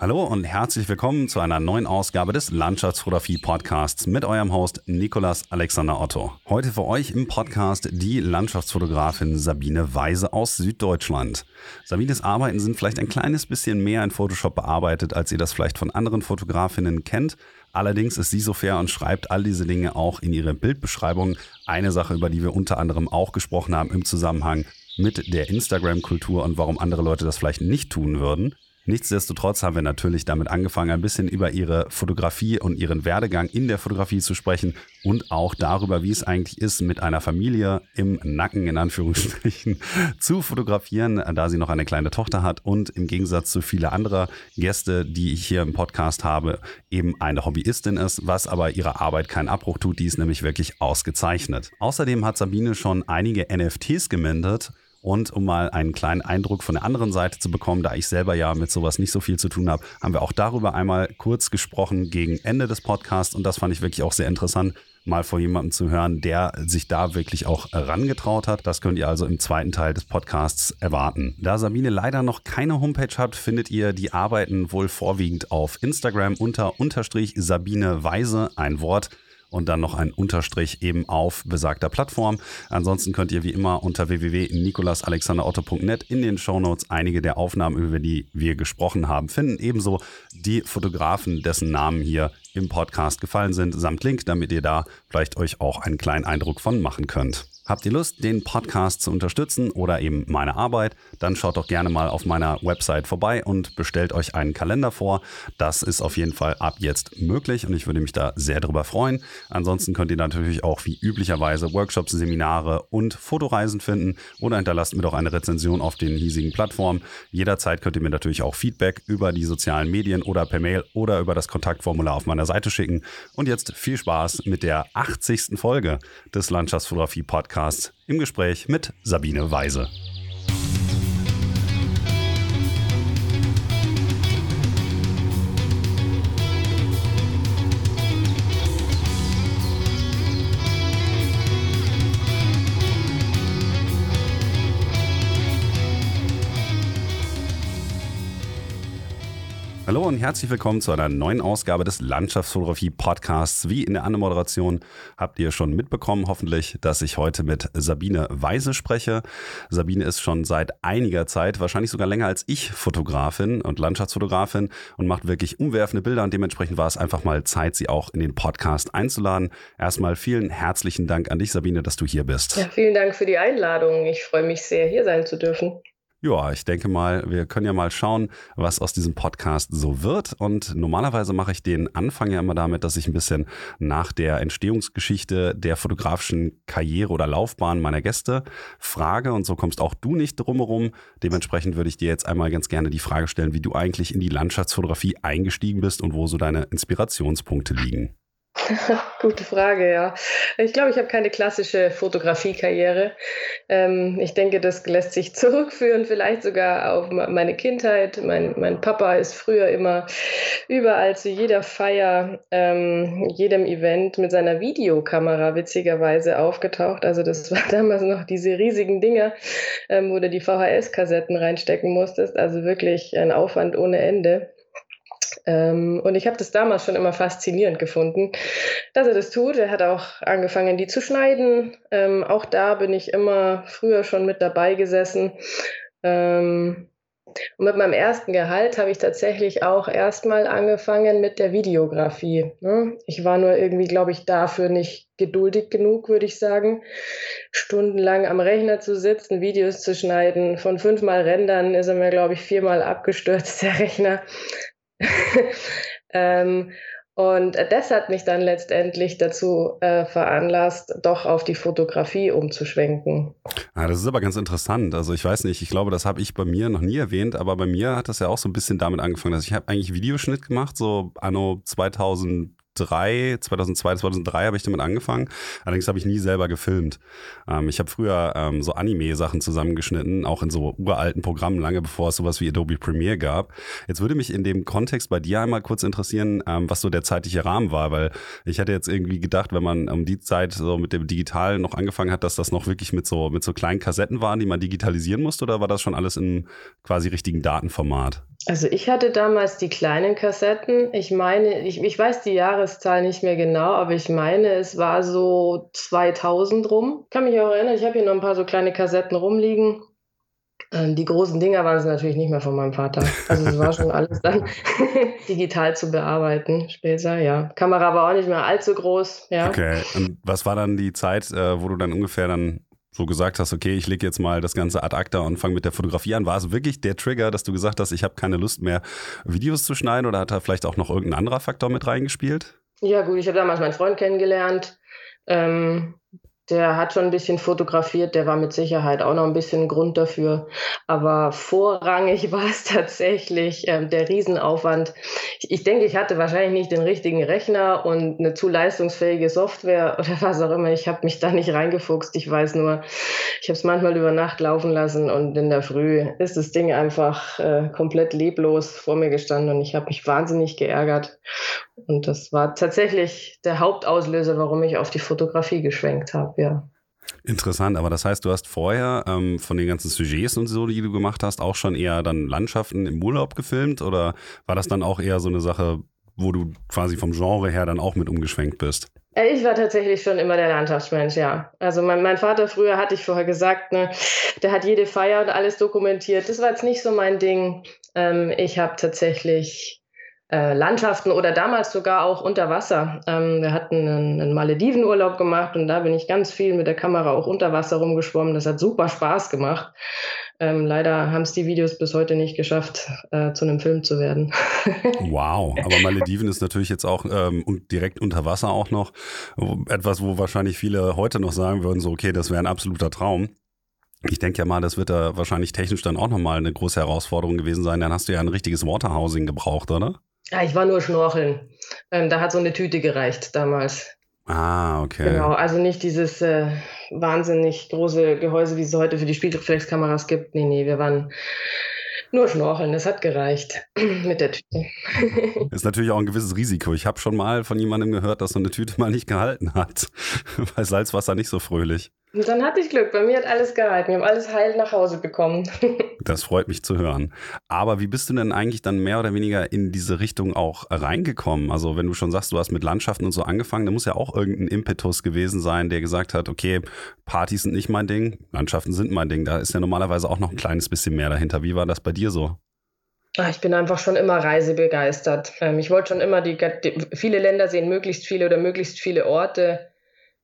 Hallo und herzlich willkommen zu einer neuen Ausgabe des Landschaftsfotografie Podcasts mit eurem Host Nikolas Alexander Otto. Heute für euch im Podcast die Landschaftsfotografin Sabine Weise aus Süddeutschland. Sabines Arbeiten sind vielleicht ein kleines bisschen mehr in Photoshop bearbeitet, als ihr das vielleicht von anderen Fotografinnen kennt. Allerdings ist sie so fair und schreibt all diese Dinge auch in ihre Bildbeschreibung. Eine Sache, über die wir unter anderem auch gesprochen haben im Zusammenhang mit der Instagram-Kultur und warum andere Leute das vielleicht nicht tun würden. Nichtsdestotrotz haben wir natürlich damit angefangen, ein bisschen über ihre Fotografie und ihren Werdegang in der Fotografie zu sprechen und auch darüber, wie es eigentlich ist, mit einer Familie im Nacken in Anführungsstrichen zu fotografieren, da sie noch eine kleine Tochter hat und im Gegensatz zu vielen anderer Gäste, die ich hier im Podcast habe, eben eine Hobbyistin ist, was aber ihrer Arbeit keinen Abbruch tut. Die ist nämlich wirklich ausgezeichnet. Außerdem hat Sabine schon einige NFTs gemindet und um mal einen kleinen Eindruck von der anderen Seite zu bekommen, da ich selber ja mit sowas nicht so viel zu tun habe, haben wir auch darüber einmal kurz gesprochen gegen Ende des Podcasts. Und das fand ich wirklich auch sehr interessant, mal von jemandem zu hören, der sich da wirklich auch herangetraut hat. Das könnt ihr also im zweiten Teil des Podcasts erwarten. Da Sabine leider noch keine Homepage hat, findet ihr die Arbeiten wohl vorwiegend auf Instagram unter Unterstrich Sabine Weise, ein Wort und dann noch ein Unterstrich eben auf besagter Plattform. Ansonsten könnt ihr wie immer unter www.nikolasalexanderotto.net in den Shownotes einige der Aufnahmen, über die wir gesprochen haben, finden. Ebenso die Fotografen, dessen Namen hier im Podcast gefallen sind, samt Link, damit ihr da vielleicht euch auch einen kleinen Eindruck von machen könnt. Habt ihr Lust, den Podcast zu unterstützen oder eben meine Arbeit? Dann schaut doch gerne mal auf meiner Website vorbei und bestellt euch einen Kalender vor. Das ist auf jeden Fall ab jetzt möglich und ich würde mich da sehr darüber freuen. Ansonsten könnt ihr natürlich auch wie üblicherweise Workshops, Seminare und Fotoreisen finden oder hinterlasst mir doch eine Rezension auf den hiesigen Plattformen. Jederzeit könnt ihr mir natürlich auch Feedback über die sozialen Medien oder per Mail oder über das Kontaktformular auf meiner Seite schicken. Und jetzt viel Spaß mit der 80. Folge des Landschaftsfotografie Podcasts. Podcasts im Gespräch mit Sabine Weise. Hallo und herzlich willkommen zu einer neuen Ausgabe des Landschaftsfotografie Podcasts. Wie in der Anmoderation habt ihr schon mitbekommen, hoffentlich, dass ich heute mit Sabine Weise spreche. Sabine ist schon seit einiger Zeit, wahrscheinlich sogar länger als ich, Fotografin und Landschaftsfotografin und macht wirklich umwerfende Bilder und dementsprechend war es einfach mal Zeit, sie auch in den Podcast einzuladen. Erstmal vielen herzlichen Dank an dich, Sabine, dass du hier bist. Ja, vielen Dank für die Einladung. Ich freue mich sehr, hier sein zu dürfen. Ja, ich denke mal, wir können ja mal schauen, was aus diesem Podcast so wird. Und normalerweise mache ich den Anfang ja immer damit, dass ich ein bisschen nach der Entstehungsgeschichte der fotografischen Karriere oder Laufbahn meiner Gäste frage. Und so kommst auch du nicht drumherum. Dementsprechend würde ich dir jetzt einmal ganz gerne die Frage stellen, wie du eigentlich in die Landschaftsfotografie eingestiegen bist und wo so deine Inspirationspunkte liegen. Gute Frage, ja. Ich glaube, ich habe keine klassische Fotografiekarriere. Ähm, ich denke, das lässt sich zurückführen, vielleicht sogar auf meine Kindheit. Mein, mein Papa ist früher immer überall zu jeder Feier, ähm, jedem Event mit seiner Videokamera witzigerweise aufgetaucht. Also das war damals noch diese riesigen Dinger, ähm, wo du die VHS-Kassetten reinstecken musstest. Also wirklich ein Aufwand ohne Ende. Ähm, und ich habe das damals schon immer faszinierend gefunden, dass er das tut. Er hat auch angefangen, die zu schneiden. Ähm, auch da bin ich immer früher schon mit dabei gesessen. Ähm, und mit meinem ersten Gehalt habe ich tatsächlich auch erstmal angefangen mit der Videografie. Ne? Ich war nur irgendwie, glaube ich, dafür nicht geduldig genug, würde ich sagen. Stundenlang am Rechner zu sitzen, Videos zu schneiden. Von fünfmal Rendern ist er mir, glaube ich, viermal abgestürzt, der Rechner. ähm, und das hat mich dann letztendlich dazu äh, veranlasst, doch auf die Fotografie umzuschwenken. Ah, das ist aber ganz interessant. Also ich weiß nicht, ich glaube, das habe ich bei mir noch nie erwähnt, aber bei mir hat das ja auch so ein bisschen damit angefangen, dass ich habe eigentlich Videoschnitt gemacht, so anno 2000 2003, 2002, 2003 habe ich damit angefangen. Allerdings habe ich nie selber gefilmt. Ähm, ich habe früher ähm, so Anime-Sachen zusammengeschnitten, auch in so uralten Programmen, lange bevor es sowas wie Adobe Premiere gab. Jetzt würde mich in dem Kontext bei dir einmal kurz interessieren, ähm, was so der zeitliche Rahmen war, weil ich hatte jetzt irgendwie gedacht, wenn man um die Zeit so mit dem Digital noch angefangen hat, dass das noch wirklich mit so, mit so kleinen Kassetten waren, die man digitalisieren musste, oder war das schon alles in quasi richtigen Datenformat? Also ich hatte damals die kleinen Kassetten. Ich meine, ich, ich weiß die Jahreszahl nicht mehr genau, aber ich meine, es war so 2000 rum. Kann mich auch erinnern, ich habe hier noch ein paar so kleine Kassetten rumliegen. Ähm, die großen Dinger waren es natürlich nicht mehr von meinem Vater. Also es war schon alles dann digital zu bearbeiten später, ja. Kamera war auch nicht mehr allzu groß, ja. Okay, und was war dann die Zeit, äh, wo du dann ungefähr dann so gesagt hast, okay, ich lege jetzt mal das ganze ad acta und fange mit der Fotografie an. War es wirklich der Trigger, dass du gesagt hast, ich habe keine Lust mehr, Videos zu schneiden oder hat da vielleicht auch noch irgendein anderer Faktor mit reingespielt? Ja gut, ich habe damals meinen Freund kennengelernt. Ähm, der hat schon ein bisschen fotografiert, der war mit Sicherheit auch noch ein bisschen Grund dafür. Aber vorrangig war es tatsächlich ähm, der Riesenaufwand. Ich, ich denke, ich hatte wahrscheinlich nicht den richtigen Rechner und eine zu leistungsfähige Software oder was auch immer. Ich habe mich da nicht reingefuchst. Ich weiß nur, ich habe es manchmal über Nacht laufen lassen und in der Früh ist das Ding einfach äh, komplett leblos vor mir gestanden und ich habe mich wahnsinnig geärgert. Und das war tatsächlich der Hauptauslöser, warum ich auf die Fotografie geschwenkt habe ja. Interessant, aber das heißt, du hast vorher ähm, von den ganzen Sujets und so, die du gemacht hast, auch schon eher dann Landschaften im Urlaub gefilmt oder war das dann auch eher so eine Sache, wo du quasi vom Genre her dann auch mit umgeschwenkt bist? Äh, ich war tatsächlich schon immer der Landschaftsmensch, ja. Also mein, mein Vater früher, hatte ich vorher gesagt, ne, der hat jede Feier und alles dokumentiert. Das war jetzt nicht so mein Ding. Ähm, ich habe tatsächlich äh, Landschaften oder damals sogar auch unter Wasser. Ähm, wir hatten einen, einen Maledivenurlaub gemacht und da bin ich ganz viel mit der Kamera auch unter Wasser rumgeschwommen. Das hat super Spaß gemacht. Ähm, leider haben es die Videos bis heute nicht geschafft, äh, zu einem Film zu werden. wow, aber Malediven ist natürlich jetzt auch ähm, direkt unter Wasser auch noch etwas, wo wahrscheinlich viele heute noch sagen würden, so okay, das wäre ein absoluter Traum. Ich denke ja mal, das wird da wahrscheinlich technisch dann auch nochmal eine große Herausforderung gewesen sein. Dann hast du ja ein richtiges Waterhousing gebraucht, oder? Ja, ich war nur schnorcheln. Ähm, da hat so eine Tüte gereicht damals. Ah, okay. Genau, also nicht dieses äh, wahnsinnig große Gehäuse, wie es heute für die Spielreflexkameras gibt. Nee, nee, wir waren nur schnorcheln, das hat gereicht mit der Tüte. ist natürlich auch ein gewisses Risiko. Ich habe schon mal von jemandem gehört, dass so eine Tüte mal nicht gehalten hat. Bei Salzwasser nicht so fröhlich. Und dann hatte ich Glück. Bei mir hat alles gehalten. Wir haben alles heil nach Hause bekommen. das freut mich zu hören. Aber wie bist du denn eigentlich dann mehr oder weniger in diese Richtung auch reingekommen? Also wenn du schon sagst, du hast mit Landschaften und so angefangen, da muss ja auch irgendein Impetus gewesen sein, der gesagt hat, okay, Partys sind nicht mein Ding, Landschaften sind mein Ding. Da ist ja normalerweise auch noch ein kleines bisschen mehr dahinter. Wie war das bei dir so? Ah, ich bin einfach schon immer reisebegeistert. Ähm, ich wollte schon immer die, die, viele Länder sehen, möglichst viele oder möglichst viele Orte.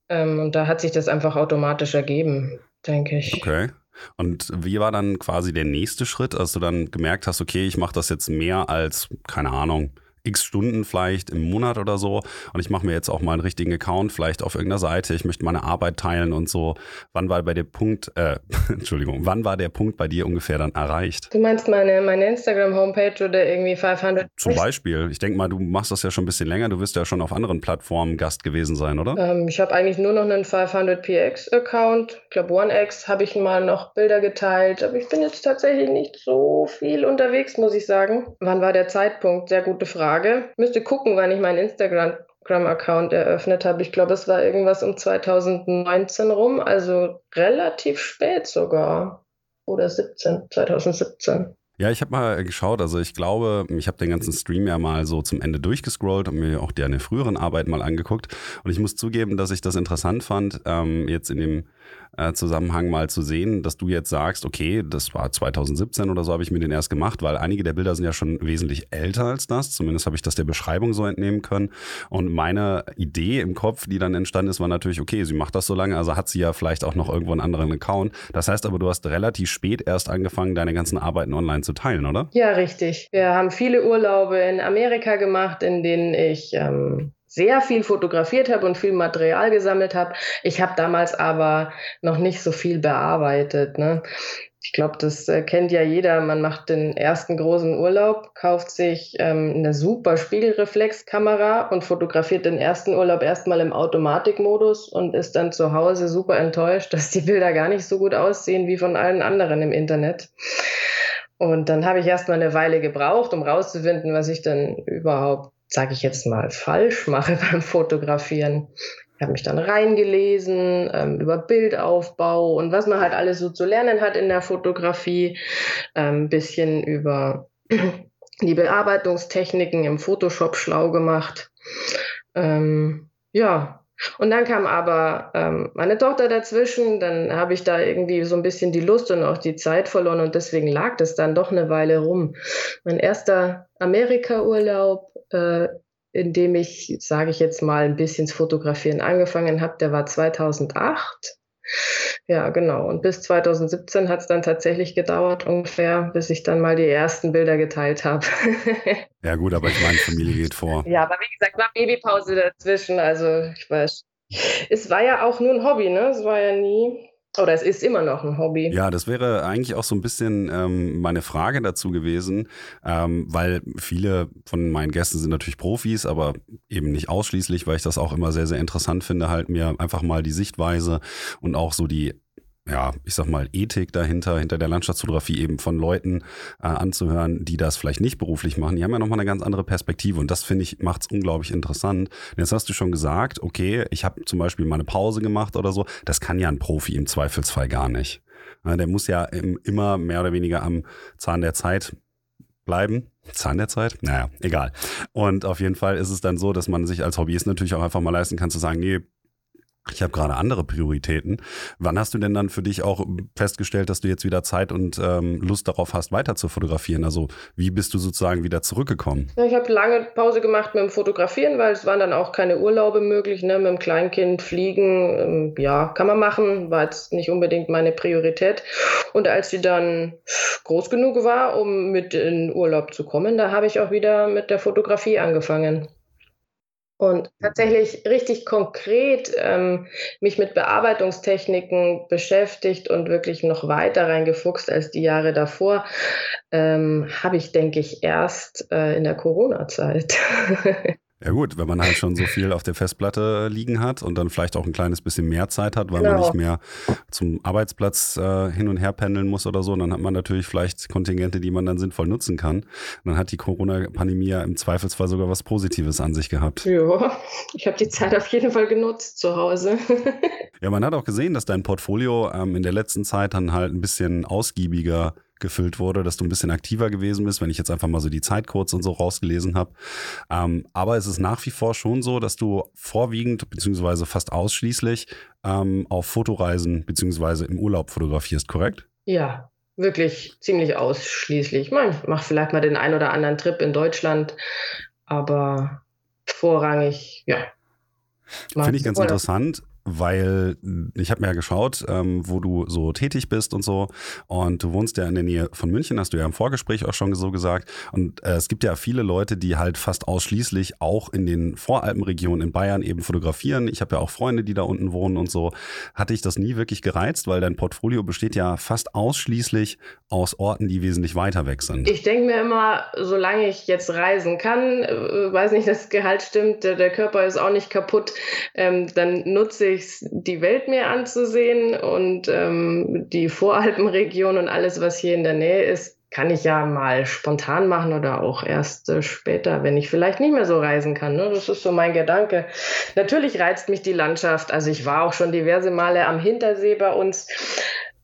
Ähm, und da hat sich das einfach automatisch ergeben, denke ich. Okay. Und wie war dann quasi der nächste Schritt, als du dann gemerkt hast, okay, ich mache das jetzt mehr als, keine Ahnung, x Stunden vielleicht im Monat oder so und ich mache mir jetzt auch mal einen richtigen Account, vielleicht auf irgendeiner Seite, ich möchte meine Arbeit teilen und so. Wann war bei der Punkt, äh, Entschuldigung, wann war der Punkt bei dir ungefähr dann erreicht? Du meinst meine, meine Instagram-Homepage oder irgendwie 500? Zum Beispiel. Ich denke mal, du machst das ja schon ein bisschen länger, du wirst ja schon auf anderen Plattformen Gast gewesen sein, oder? Ähm, ich habe eigentlich nur noch einen 500px-Account. Ich glaube, OneX habe ich mal noch Bilder geteilt, aber ich bin jetzt tatsächlich nicht so viel unterwegs, muss ich sagen. Wann war der Zeitpunkt? Sehr gute Frage. Frage. Müsste gucken, wann ich meinen Instagram-Account eröffnet habe. Ich glaube, es war irgendwas um 2019 rum, also relativ spät sogar. Oder 17, 2017. Ja, ich habe mal geschaut, also ich glaube, ich habe den ganzen Stream ja mal so zum Ende durchgescrollt und mir auch deine früheren Arbeiten mal angeguckt. Und ich muss zugeben, dass ich das interessant fand, ähm, jetzt in dem Zusammenhang mal zu sehen, dass du jetzt sagst, okay, das war 2017 oder so habe ich mir den erst gemacht, weil einige der Bilder sind ja schon wesentlich älter als das. Zumindest habe ich das der Beschreibung so entnehmen können. Und meine Idee im Kopf, die dann entstanden ist, war natürlich, okay, sie macht das so lange, also hat sie ja vielleicht auch noch irgendwo einen anderen Account. Das heißt aber, du hast relativ spät erst angefangen, deine ganzen Arbeiten online zu teilen, oder? Ja, richtig. Wir haben viele Urlaube in Amerika gemacht, in denen ich ähm, sehr viel fotografiert habe und viel Material gesammelt habe. Ich habe damals aber noch nicht so viel bearbeitet. Ne? Ich glaube, das äh, kennt ja jeder. Man macht den ersten großen Urlaub, kauft sich ähm, eine super Spiegelreflexkamera und fotografiert den ersten Urlaub erstmal im Automatikmodus und ist dann zu Hause super enttäuscht, dass die Bilder gar nicht so gut aussehen wie von allen anderen im Internet. Und dann habe ich erstmal eine Weile gebraucht, um rauszufinden, was ich denn überhaupt sage ich jetzt mal, falsch mache beim Fotografieren. Ich habe mich dann reingelesen ähm, über Bildaufbau und was man halt alles so zu lernen hat in der Fotografie. Ein ähm, bisschen über die Bearbeitungstechniken im Photoshop schlau gemacht. Ähm, ja, und dann kam aber ähm, meine Tochter dazwischen, dann habe ich da irgendwie so ein bisschen die Lust und auch die Zeit verloren und deswegen lag das dann doch eine Weile rum. Mein erster Amerika-Urlaub, äh, in dem ich, sage ich jetzt mal, ein bisschen zu fotografieren angefangen habe, der war 2008. Ja, genau. Und bis 2017 hat es dann tatsächlich gedauert, ungefähr, bis ich dann mal die ersten Bilder geteilt habe. ja, gut, aber ich meine, Familie geht vor. Ja, aber wie gesagt, war Babypause dazwischen. Also, ich weiß. Es war ja auch nur ein Hobby, ne? Es war ja nie oder es ist immer noch ein Hobby. Ja, das wäre eigentlich auch so ein bisschen ähm, meine Frage dazu gewesen, ähm, weil viele von meinen Gästen sind natürlich Profis, aber eben nicht ausschließlich, weil ich das auch immer sehr, sehr interessant finde, halt mir einfach mal die Sichtweise und auch so die ja, ich sag mal, Ethik dahinter, hinter der Landschaftsfotografie eben von Leuten äh, anzuhören, die das vielleicht nicht beruflich machen. Die haben ja nochmal eine ganz andere Perspektive und das finde ich, macht es unglaublich interessant. Und jetzt hast du schon gesagt, okay, ich habe zum Beispiel mal eine Pause gemacht oder so. Das kann ja ein Profi im Zweifelsfall gar nicht. Der muss ja im, immer mehr oder weniger am Zahn der Zeit bleiben. Zahn der Zeit? Naja, egal. Und auf jeden Fall ist es dann so, dass man sich als Hobbyist natürlich auch einfach mal leisten kann zu sagen, nee, ich habe gerade andere Prioritäten. Wann hast du denn dann für dich auch festgestellt, dass du jetzt wieder Zeit und ähm, Lust darauf hast, weiter zu fotografieren? Also wie bist du sozusagen wieder zurückgekommen? Ja, ich habe lange Pause gemacht mit dem Fotografieren, weil es waren dann auch keine Urlaube möglich. Ne? Mit dem Kleinkind fliegen, ähm, ja, kann man machen, war jetzt nicht unbedingt meine Priorität. Und als sie dann groß genug war, um mit in Urlaub zu kommen, da habe ich auch wieder mit der Fotografie angefangen. Und tatsächlich richtig konkret ähm, mich mit Bearbeitungstechniken beschäftigt und wirklich noch weiter reingefuchst als die Jahre davor, ähm, habe ich, denke ich, erst äh, in der Corona-Zeit. Ja gut, wenn man halt schon so viel auf der Festplatte liegen hat und dann vielleicht auch ein kleines bisschen mehr Zeit hat, weil genau. man nicht mehr zum Arbeitsplatz äh, hin und her pendeln muss oder so, dann hat man natürlich vielleicht Kontingente, die man dann sinnvoll nutzen kann. Und dann hat die Corona-Pandemie ja im Zweifelsfall sogar was Positives an sich gehabt. Ja, ich habe die Zeit auf jeden Fall genutzt zu Hause. ja, man hat auch gesehen, dass dein Portfolio ähm, in der letzten Zeit dann halt ein bisschen ausgiebiger gefüllt wurde, dass du ein bisschen aktiver gewesen bist, wenn ich jetzt einfach mal so die Zeit kurz und so rausgelesen habe. Ähm, aber es ist nach wie vor schon so, dass du vorwiegend beziehungsweise fast ausschließlich ähm, auf Fotoreisen beziehungsweise im Urlaub fotografierst, korrekt? Ja, wirklich ziemlich ausschließlich. Man macht vielleicht mal den ein oder anderen Trip in Deutschland, aber vorrangig, ja. Finde ich ganz interessant weil ich habe mir ja geschaut, ähm, wo du so tätig bist und so. Und du wohnst ja in der Nähe von München, hast du ja im Vorgespräch auch schon so gesagt. Und äh, es gibt ja viele Leute, die halt fast ausschließlich auch in den Voralpenregionen in Bayern eben fotografieren. Ich habe ja auch Freunde, die da unten wohnen und so. Hatte ich das nie wirklich gereizt, weil dein Portfolio besteht ja fast ausschließlich aus Orten, die wesentlich weiter weg sind. Ich denke mir immer, solange ich jetzt reisen kann, äh, weiß nicht, das Gehalt stimmt, der, Körper ist auch nicht kaputt, ähm, dann nutze ich ich die Welt mir anzusehen und ähm, die Voralpenregion und alles, was hier in der Nähe ist, kann ich ja mal spontan machen oder auch erst äh, später, wenn ich vielleicht nicht mehr so reisen kann. Ne? Das ist so mein Gedanke. Natürlich reizt mich die Landschaft. Also ich war auch schon diverse Male am Hintersee bei uns.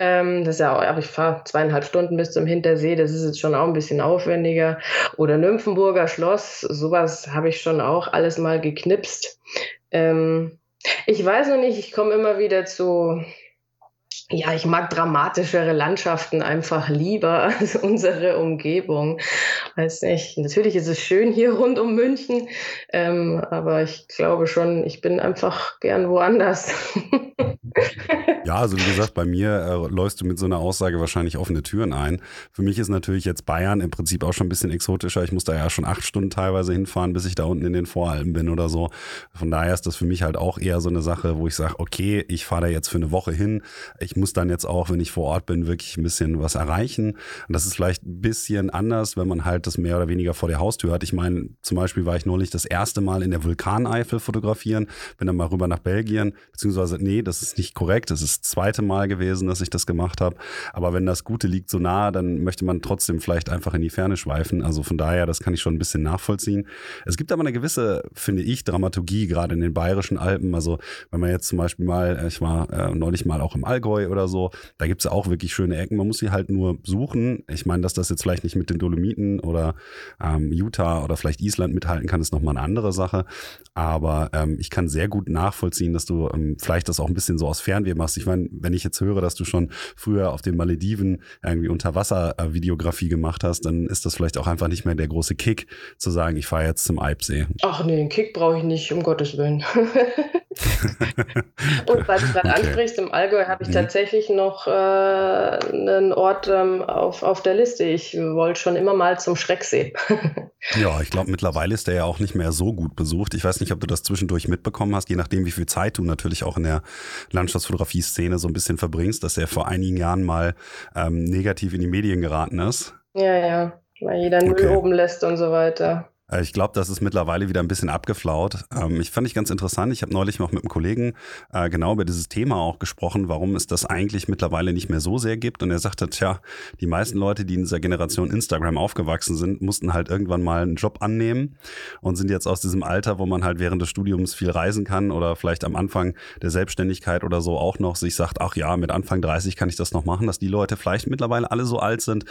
Ähm, das ist ja auch, ich fahre zweieinhalb Stunden bis zum Hintersee. Das ist jetzt schon auch ein bisschen aufwendiger. Oder Nymphenburger Schloss. Sowas habe ich schon auch alles mal geknipst. Ähm, ich weiß noch nicht, ich komme immer wieder zu, ja, ich mag dramatischere Landschaften einfach lieber als unsere Umgebung. Weiß nicht. Natürlich ist es schön hier rund um München, ähm, aber ich glaube schon, ich bin einfach gern woanders. Ja, also wie gesagt, bei mir äh, läufst du mit so einer Aussage wahrscheinlich offene Türen ein. Für mich ist natürlich jetzt Bayern im Prinzip auch schon ein bisschen exotischer. Ich muss da ja schon acht Stunden teilweise hinfahren, bis ich da unten in den Voralpen bin oder so. Von daher ist das für mich halt auch eher so eine Sache, wo ich sage, okay, ich fahre da jetzt für eine Woche hin. Ich muss dann jetzt auch, wenn ich vor Ort bin, wirklich ein bisschen was erreichen. Und das ist vielleicht ein bisschen anders, wenn man halt das mehr oder weniger vor der Haustür hat. Ich meine, zum Beispiel war ich neulich das erste Mal in der Vulkaneifel fotografieren, bin dann mal rüber nach Belgien, beziehungsweise, nee, das ist nicht korrekt, das ist das zweite Mal gewesen, dass ich das gemacht habe. Aber wenn das Gute liegt so nah, dann möchte man trotzdem vielleicht einfach in die Ferne schweifen. Also von daher, das kann ich schon ein bisschen nachvollziehen. Es gibt aber eine gewisse, finde ich, Dramaturgie, gerade in den bayerischen Alpen. Also wenn man jetzt zum Beispiel mal, äh, ich war äh, neulich mal auch im Allgäu oder so, da gibt es auch wirklich schöne Ecken. Man muss sie halt nur suchen. Ich meine, dass das jetzt vielleicht nicht mit den Dolomiten oder ähm, Utah oder vielleicht Island mithalten kann, ist nochmal eine andere Sache. Aber ähm, ich kann sehr gut nachvollziehen, dass du ähm, vielleicht das auch ein bisschen so aus Fernweh machst. Ich meine, wenn ich jetzt höre, dass du schon früher auf den Malediven irgendwie Unterwasser-Videografie gemacht hast, dann ist das vielleicht auch einfach nicht mehr der große Kick, zu sagen, ich fahre jetzt zum Alpsee. Ach nee, den Kick brauche ich nicht, um Gottes Willen. Und weil du gerade okay. ansprichst, im Allgäu habe ich mhm. tatsächlich noch äh, einen Ort ähm, auf, auf der Liste. Ich wollte schon immer mal zum Schrecksee. ja, ich glaube, mittlerweile ist der ja auch nicht mehr so gut besucht. Ich weiß nicht, ob du das zwischendurch mitbekommen hast, je nachdem, wie viel Zeit du natürlich auch in der Landschaftsfotografie-Szene so ein bisschen verbringst, dass er vor einigen Jahren mal ähm, negativ in die Medien geraten ist. Ja, ja, weil jeder Müll okay. oben lässt und so weiter. Äh, ich glaube, das ist mittlerweile wieder ein bisschen abgeflaut. Ähm, ich fand ich ganz interessant. Ich habe neulich noch mit einem Kollegen äh, genau über dieses Thema auch gesprochen, warum es das eigentlich mittlerweile nicht mehr so sehr gibt. Und er sagte, tja, die meisten Leute, die in dieser Generation Instagram aufgewachsen sind, mussten halt irgendwann mal einen Job annehmen und sind jetzt aus diesem Alter, wo man halt während des Studiums viel reisen kann oder vielleicht am Anfang der Selbstständigkeit oder so auch noch sich sagt, ach ja, mit Anfang 30 kann ich das noch machen, dass die Leute vielleicht mittlerweile alle so alt sind,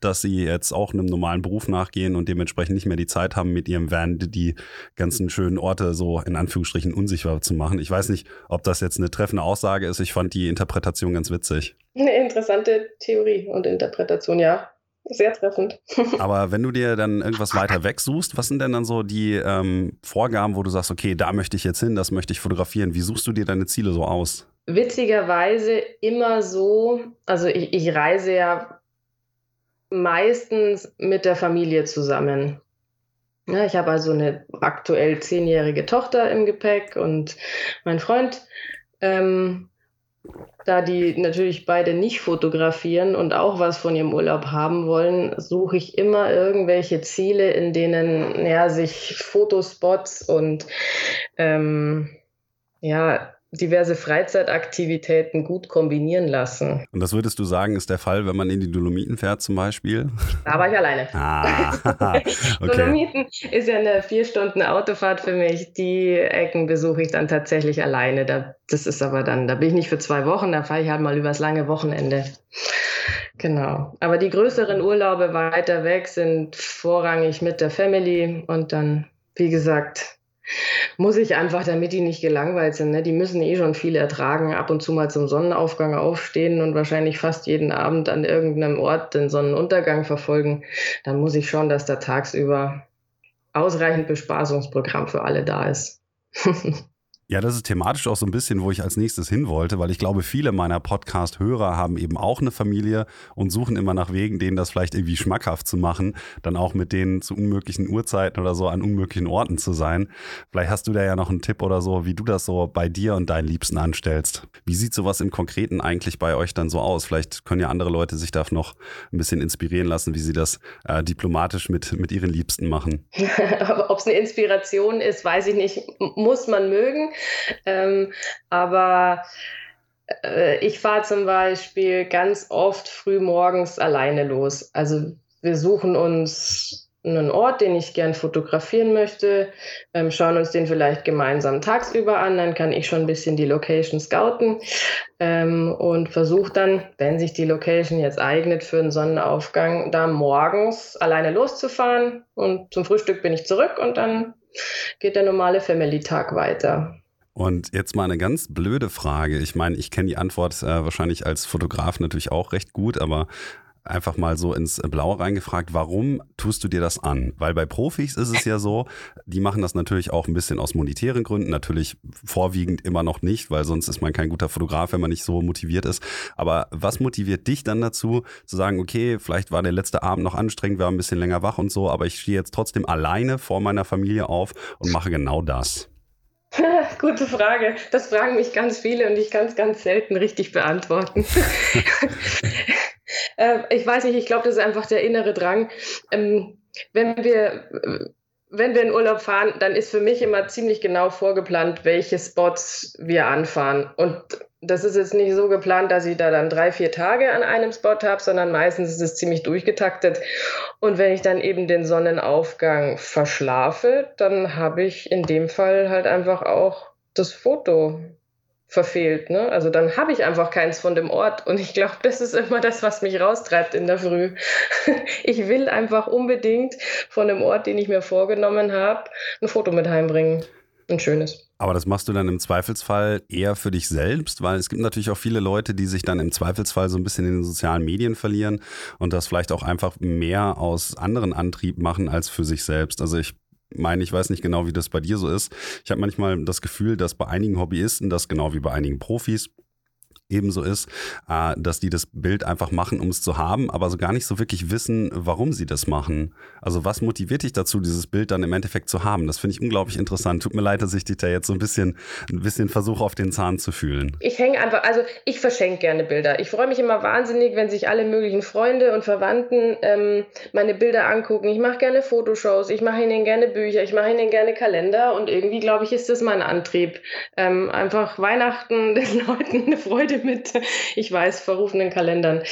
dass sie jetzt auch einem normalen Beruf nachgehen und dementsprechend nicht mehr die Zeit haben, haben, mit ihrem Van die ganzen schönen Orte so in Anführungsstrichen unsichtbar zu machen. Ich weiß nicht, ob das jetzt eine treffende Aussage ist. Ich fand die Interpretation ganz witzig. Eine interessante Theorie und Interpretation, ja. Sehr treffend. Aber wenn du dir dann irgendwas weiter weg suchst, was sind denn dann so die ähm, Vorgaben, wo du sagst, okay, da möchte ich jetzt hin, das möchte ich fotografieren? Wie suchst du dir deine Ziele so aus? Witzigerweise immer so, also ich, ich reise ja meistens mit der Familie zusammen. Ja, ich habe also eine aktuell zehnjährige Tochter im Gepäck und mein Freund. Ähm, da die natürlich beide nicht fotografieren und auch was von ihrem Urlaub haben wollen, suche ich immer irgendwelche Ziele, in denen ja, sich Fotospots und ähm, ja, diverse Freizeitaktivitäten gut kombinieren lassen. Und das würdest du sagen, ist der Fall, wenn man in die Dolomiten fährt zum Beispiel? Da war ich alleine. Ah, okay. Dolomiten ist ja eine vier Stunden Autofahrt für mich. Die Ecken besuche ich dann tatsächlich alleine. Da, das ist aber dann, da bin ich nicht für zwei Wochen, da fahre ich halt mal übers lange Wochenende. Genau. Aber die größeren Urlaube weiter weg sind vorrangig mit der Family und dann, wie gesagt, muss ich einfach, damit die nicht gelangweilt sind. Ne? Die müssen eh schon viel ertragen, ab und zu mal zum Sonnenaufgang aufstehen und wahrscheinlich fast jeden Abend an irgendeinem Ort den Sonnenuntergang verfolgen. Dann muss ich schauen, dass da tagsüber ausreichend Bespaßungsprogramm für alle da ist. Ja, das ist thematisch auch so ein bisschen, wo ich als nächstes hin wollte, weil ich glaube, viele meiner Podcast-Hörer haben eben auch eine Familie und suchen immer nach Wegen, denen das vielleicht irgendwie schmackhaft zu machen, dann auch mit denen zu unmöglichen Uhrzeiten oder so an unmöglichen Orten zu sein. Vielleicht hast du da ja noch einen Tipp oder so, wie du das so bei dir und deinen Liebsten anstellst. Wie sieht sowas im Konkreten eigentlich bei euch dann so aus? Vielleicht können ja andere Leute sich da noch ein bisschen inspirieren lassen, wie sie das äh, diplomatisch mit, mit ihren Liebsten machen. Ob es eine Inspiration ist, weiß ich nicht. Muss man mögen. Ähm, aber äh, ich fahre zum Beispiel ganz oft früh morgens alleine los. Also wir suchen uns einen Ort, den ich gern fotografieren möchte, ähm, schauen uns den vielleicht gemeinsam tagsüber an, dann kann ich schon ein bisschen die Location scouten ähm, und versuche dann, wenn sich die Location jetzt eignet für einen Sonnenaufgang, da morgens alleine loszufahren und zum Frühstück bin ich zurück und dann geht der normale Family-Tag weiter. Und jetzt mal eine ganz blöde Frage. Ich meine, ich kenne die Antwort äh, wahrscheinlich als Fotograf natürlich auch recht gut, aber einfach mal so ins Blaue reingefragt, warum tust du dir das an? Weil bei Profis ist es ja so, die machen das natürlich auch ein bisschen aus monetären Gründen, natürlich vorwiegend immer noch nicht, weil sonst ist man kein guter Fotograf, wenn man nicht so motiviert ist. Aber was motiviert dich dann dazu, zu sagen, okay, vielleicht war der letzte Abend noch anstrengend, wir waren ein bisschen länger wach und so, aber ich stehe jetzt trotzdem alleine vor meiner Familie auf und mache genau das? Gute Frage. Das fragen mich ganz viele und ich kann es ganz selten richtig beantworten. äh, ich weiß nicht, ich glaube, das ist einfach der innere Drang. Ähm, wenn wir wenn wir in Urlaub fahren, dann ist für mich immer ziemlich genau vorgeplant, welche Spots wir anfahren. Und das ist jetzt nicht so geplant, dass ich da dann drei, vier Tage an einem Spot habe, sondern meistens ist es ziemlich durchgetaktet. Und wenn ich dann eben den Sonnenaufgang verschlafe, dann habe ich in dem Fall halt einfach auch das Foto verfehlt. Ne? Also dann habe ich einfach keins von dem Ort. Und ich glaube, das ist immer das, was mich raustreibt in der Früh. ich will einfach unbedingt von dem Ort, den ich mir vorgenommen habe, ein Foto mit heimbringen. Ein schönes. Aber das machst du dann im Zweifelsfall eher für dich selbst, weil es gibt natürlich auch viele Leute, die sich dann im Zweifelsfall so ein bisschen in den sozialen Medien verlieren und das vielleicht auch einfach mehr aus anderen Antrieb machen als für sich selbst. Also ich meine, ich weiß nicht genau, wie das bei dir so ist. Ich habe manchmal das Gefühl, dass bei einigen Hobbyisten das genau wie bei einigen Profis ebenso ist, äh, dass die das Bild einfach machen, um es zu haben, aber so gar nicht so wirklich wissen, warum sie das machen. Also was motiviert dich dazu, dieses Bild dann im Endeffekt zu haben? Das finde ich unglaublich interessant. Tut mir leid, dass ich dich da jetzt so ein bisschen, ein bisschen versuche, auf den Zahn zu fühlen. Ich hänge einfach, also ich verschenke gerne Bilder. Ich freue mich immer wahnsinnig, wenn sich alle möglichen Freunde und Verwandten ähm, meine Bilder angucken. Ich mache gerne Fotoshows, ich mache ihnen gerne Bücher, ich mache ihnen gerne Kalender und irgendwie, glaube ich, ist das mein Antrieb. Ähm, einfach Weihnachten den Leuten eine Freude mit, ich weiß, verrufenen Kalendern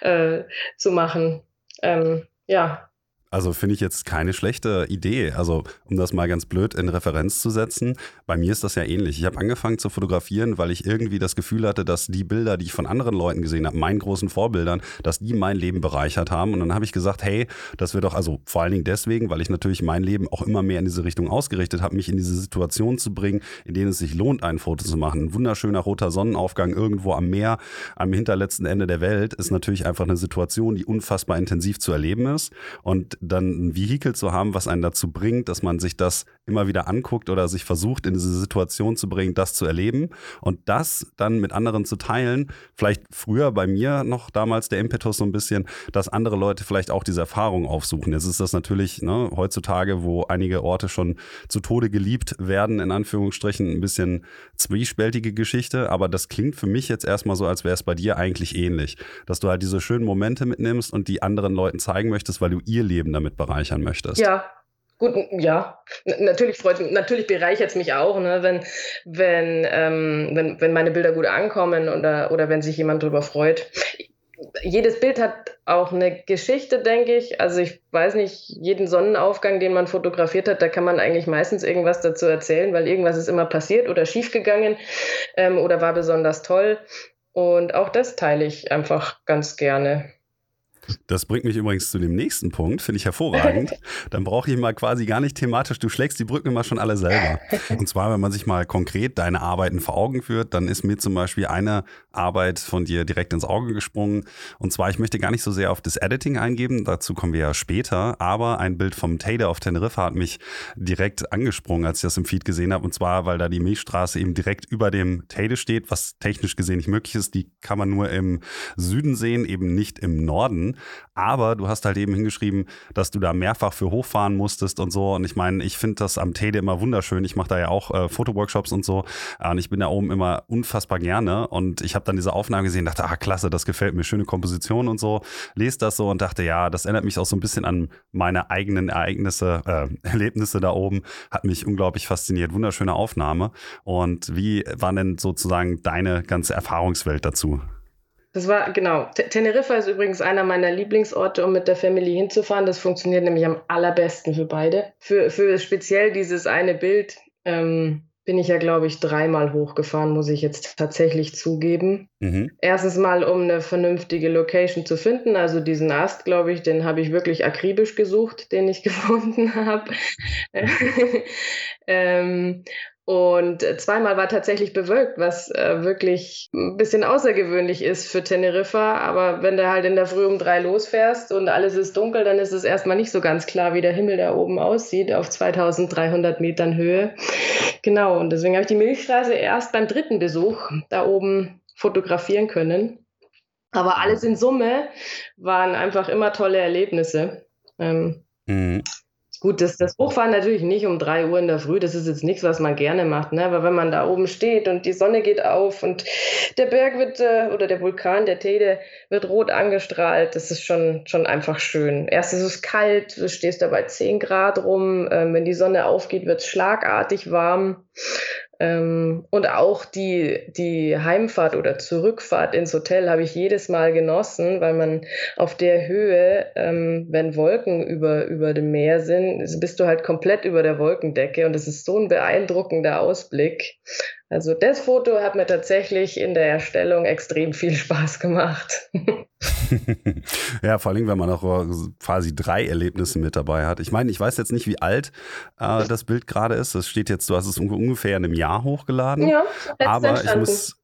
äh, zu machen. Ähm, ja, also finde ich jetzt keine schlechte Idee. Also um das mal ganz blöd in Referenz zu setzen, bei mir ist das ja ähnlich. Ich habe angefangen zu fotografieren, weil ich irgendwie das Gefühl hatte, dass die Bilder, die ich von anderen Leuten gesehen habe, meinen großen Vorbildern, dass die mein Leben bereichert haben. Und dann habe ich gesagt, hey, das wird doch, also vor allen Dingen deswegen, weil ich natürlich mein Leben auch immer mehr in diese Richtung ausgerichtet habe, mich in diese Situation zu bringen, in denen es sich lohnt, ein Foto zu machen. Ein wunderschöner roter Sonnenaufgang irgendwo am Meer, am hinterletzten Ende der Welt, ist natürlich einfach eine Situation, die unfassbar intensiv zu erleben ist. Und dann ein Vehikel zu haben, was einen dazu bringt, dass man sich das immer wieder anguckt oder sich versucht, in diese Situation zu bringen, das zu erleben und das dann mit anderen zu teilen. Vielleicht früher bei mir noch damals der Impetus so ein bisschen, dass andere Leute vielleicht auch diese Erfahrung aufsuchen. Jetzt ist das natürlich ne, heutzutage, wo einige Orte schon zu Tode geliebt werden, in Anführungsstrichen, ein bisschen zwiespältige Geschichte, aber das klingt für mich jetzt erstmal so, als wäre es bei dir eigentlich ähnlich, dass du halt diese schönen Momente mitnimmst und die anderen Leuten zeigen möchtest, weil du ihr Leben damit bereichern möchtest. Ja, Gut, ja, natürlich freut natürlich bereichert es mich auch, ne, wenn, wenn, ähm, wenn, wenn meine Bilder gut ankommen oder, oder wenn sich jemand darüber freut. Jedes Bild hat auch eine Geschichte, denke ich. Also ich weiß nicht, jeden Sonnenaufgang, den man fotografiert hat, da kann man eigentlich meistens irgendwas dazu erzählen, weil irgendwas ist immer passiert oder schiefgegangen ähm, oder war besonders toll. Und auch das teile ich einfach ganz gerne. Das bringt mich übrigens zu dem nächsten Punkt, finde ich hervorragend. Dann brauche ich mal quasi gar nicht thematisch, du schlägst die Brücken immer schon alle selber. Und zwar, wenn man sich mal konkret deine Arbeiten vor Augen führt, dann ist mir zum Beispiel eine Arbeit von dir direkt ins Auge gesprungen. Und zwar, ich möchte gar nicht so sehr auf das Editing eingeben, dazu kommen wir ja später, aber ein Bild vom Tader auf Teneriffa hat mich direkt angesprungen, als ich das im Feed gesehen habe. Und zwar, weil da die Milchstraße eben direkt über dem Tade steht, was technisch gesehen nicht möglich ist. Die kann man nur im Süden sehen, eben nicht im Norden. Aber du hast halt eben hingeschrieben, dass du da mehrfach für hochfahren musstest und so. Und ich meine, ich finde das am Tede immer wunderschön. Ich mache da ja auch äh, Fotoworkshops und so. Und ich bin da oben immer unfassbar gerne. Und ich habe dann diese Aufnahme gesehen, dachte, ah, klasse, das gefällt mir, schöne Komposition und so. Lest das so und dachte, ja, das erinnert mich auch so ein bisschen an meine eigenen Ereignisse, äh, Erlebnisse da oben. Hat mich unglaublich fasziniert. Wunderschöne Aufnahme. Und wie war denn sozusagen deine ganze Erfahrungswelt dazu? Das war, genau. Teneriffa ist übrigens einer meiner Lieblingsorte, um mit der Family hinzufahren. Das funktioniert nämlich am allerbesten für beide. Für, für speziell dieses eine Bild ähm, bin ich ja, glaube ich, dreimal hochgefahren, muss ich jetzt tatsächlich zugeben. Mhm. Erstens mal, um eine vernünftige Location zu finden. Also diesen Ast, glaube ich, den habe ich wirklich akribisch gesucht, den ich gefunden habe. ähm, und zweimal war tatsächlich bewölkt, was äh, wirklich ein bisschen außergewöhnlich ist für Teneriffa. Aber wenn du halt in der Früh um drei losfährst und alles ist dunkel, dann ist es erstmal nicht so ganz klar, wie der Himmel da oben aussieht, auf 2300 Metern Höhe. Genau, und deswegen habe ich die Milchstraße erst beim dritten Besuch da oben fotografieren können. Aber alles in Summe waren einfach immer tolle Erlebnisse. Ähm, mhm. Gut, das, das Hochfahren natürlich nicht um drei Uhr in der Früh, das ist jetzt nichts, was man gerne macht, ne? aber wenn man da oben steht und die Sonne geht auf und der Berg wird, äh, oder der Vulkan, der Tede, wird rot angestrahlt, das ist schon, schon einfach schön. Erst ist es kalt, du stehst da bei 10 Grad rum, ähm, wenn die Sonne aufgeht, wird es schlagartig warm ähm, und auch die, die Heimfahrt oder Zurückfahrt ins Hotel habe ich jedes Mal genossen, weil man auf der Höhe, ähm, wenn Wolken über, über dem Meer sind, bist du halt komplett über der Wolkendecke und es ist so ein beeindruckender Ausblick. Also das Foto hat mir tatsächlich in der Erstellung extrem viel Spaß gemacht. ja, vor allem, wenn man auch quasi drei Erlebnisse mit dabei hat. Ich meine, ich weiß jetzt nicht, wie alt äh, das Bild gerade ist. Das steht jetzt, du hast es ungefähr in einem Jahr hochgeladen. Ja, aber ich muss,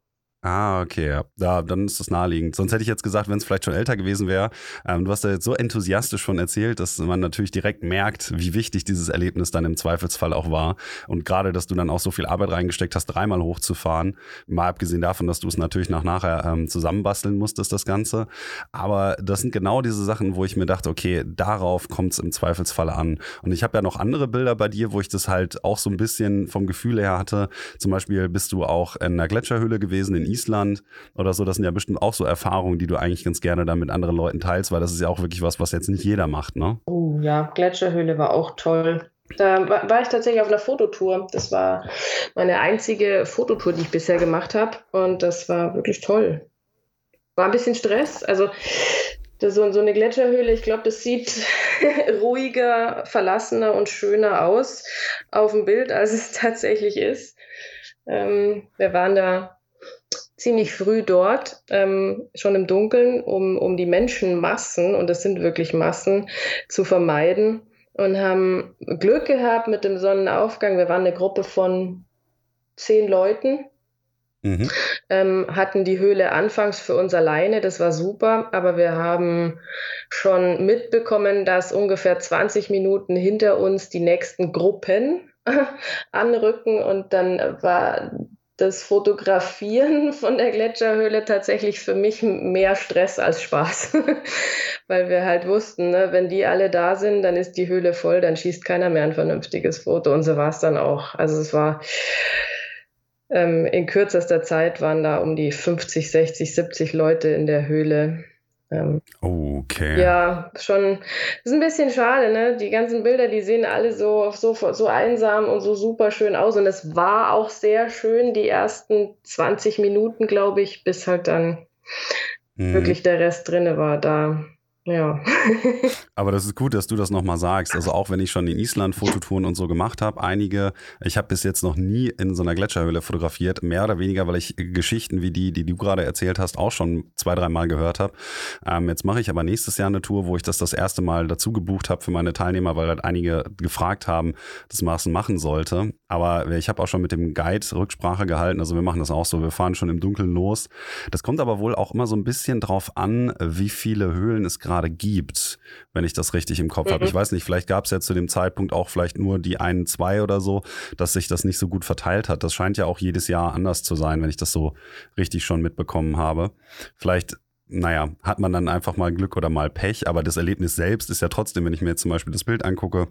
Ah, okay, ja. Da, dann ist das naheliegend. Sonst hätte ich jetzt gesagt, wenn es vielleicht schon älter gewesen wäre. Ähm, du hast da jetzt so enthusiastisch von erzählt, dass man natürlich direkt merkt, wie wichtig dieses Erlebnis dann im Zweifelsfall auch war. Und gerade, dass du dann auch so viel Arbeit reingesteckt hast, dreimal hochzufahren. Mal abgesehen davon, dass du es natürlich nach nachher ähm, zusammenbasteln musstest, das Ganze. Aber das sind genau diese Sachen, wo ich mir dachte, okay, darauf kommt es im Zweifelsfall an. Und ich habe ja noch andere Bilder bei dir, wo ich das halt auch so ein bisschen vom Gefühl her hatte. Zum Beispiel bist du auch in einer Gletscherhöhle gewesen in Island oder so. Das sind ja bestimmt auch so Erfahrungen, die du eigentlich ganz gerne dann mit anderen Leuten teilst, weil das ist ja auch wirklich was, was jetzt nicht jeder macht, ne? Oh ja, Gletscherhöhle war auch toll. Da war ich tatsächlich auf einer Fototour. Das war meine einzige Fototour, die ich bisher gemacht habe. Und das war wirklich toll. War ein bisschen Stress. Also so, so eine Gletscherhöhle, ich glaube, das sieht ruhiger, verlassener und schöner aus auf dem Bild, als es tatsächlich ist. Ähm, wir waren da ziemlich früh dort, ähm, schon im Dunkeln, um, um die Menschenmassen, und das sind wirklich Massen, zu vermeiden und haben Glück gehabt mit dem Sonnenaufgang. Wir waren eine Gruppe von zehn Leuten. Mhm. Ähm, hatten die Höhle anfangs für uns alleine, das war super, aber wir haben schon mitbekommen, dass ungefähr 20 Minuten hinter uns die nächsten Gruppen anrücken und dann war das Fotografieren von der Gletscherhöhle tatsächlich für mich mehr Stress als Spaß, weil wir halt wussten, ne, wenn die alle da sind, dann ist die Höhle voll, dann schießt keiner mehr ein vernünftiges Foto und so war es dann auch. Also es war ähm, in kürzester Zeit waren da um die 50, 60, 70 Leute in der Höhle. Ähm, okay. Ja, schon, ist ein bisschen schade, ne? Die ganzen Bilder, die sehen alle so, so, so einsam und so super schön aus. Und es war auch sehr schön, die ersten 20 Minuten, glaube ich, bis halt dann mhm. wirklich der Rest drinne war. Da ja. Aber das ist gut, dass du das nochmal sagst. Also auch wenn ich schon in Island Fototouren und so gemacht habe, einige, ich habe bis jetzt noch nie in so einer Gletscherhöhle fotografiert, mehr oder weniger, weil ich Geschichten wie die, die du gerade erzählt hast, auch schon zwei, drei Mal gehört habe. Ähm, jetzt mache ich aber nächstes Jahr eine Tour, wo ich das das erste Mal dazu gebucht habe für meine Teilnehmer, weil halt einige gefragt haben, dass man es machen sollte. Aber ich habe auch schon mit dem Guide Rücksprache gehalten. Also wir machen das auch so, wir fahren schon im Dunkeln los. Das kommt aber wohl auch immer so ein bisschen drauf an, wie viele Höhlen es gerade gerade gibt, wenn ich das richtig im Kopf mhm. habe. Ich weiß nicht, vielleicht gab es ja zu dem Zeitpunkt auch vielleicht nur die einen, zwei oder so, dass sich das nicht so gut verteilt hat. Das scheint ja auch jedes Jahr anders zu sein, wenn ich das so richtig schon mitbekommen habe. Vielleicht naja, hat man dann einfach mal Glück oder mal Pech, aber das Erlebnis selbst ist ja trotzdem, wenn ich mir jetzt zum Beispiel das Bild angucke,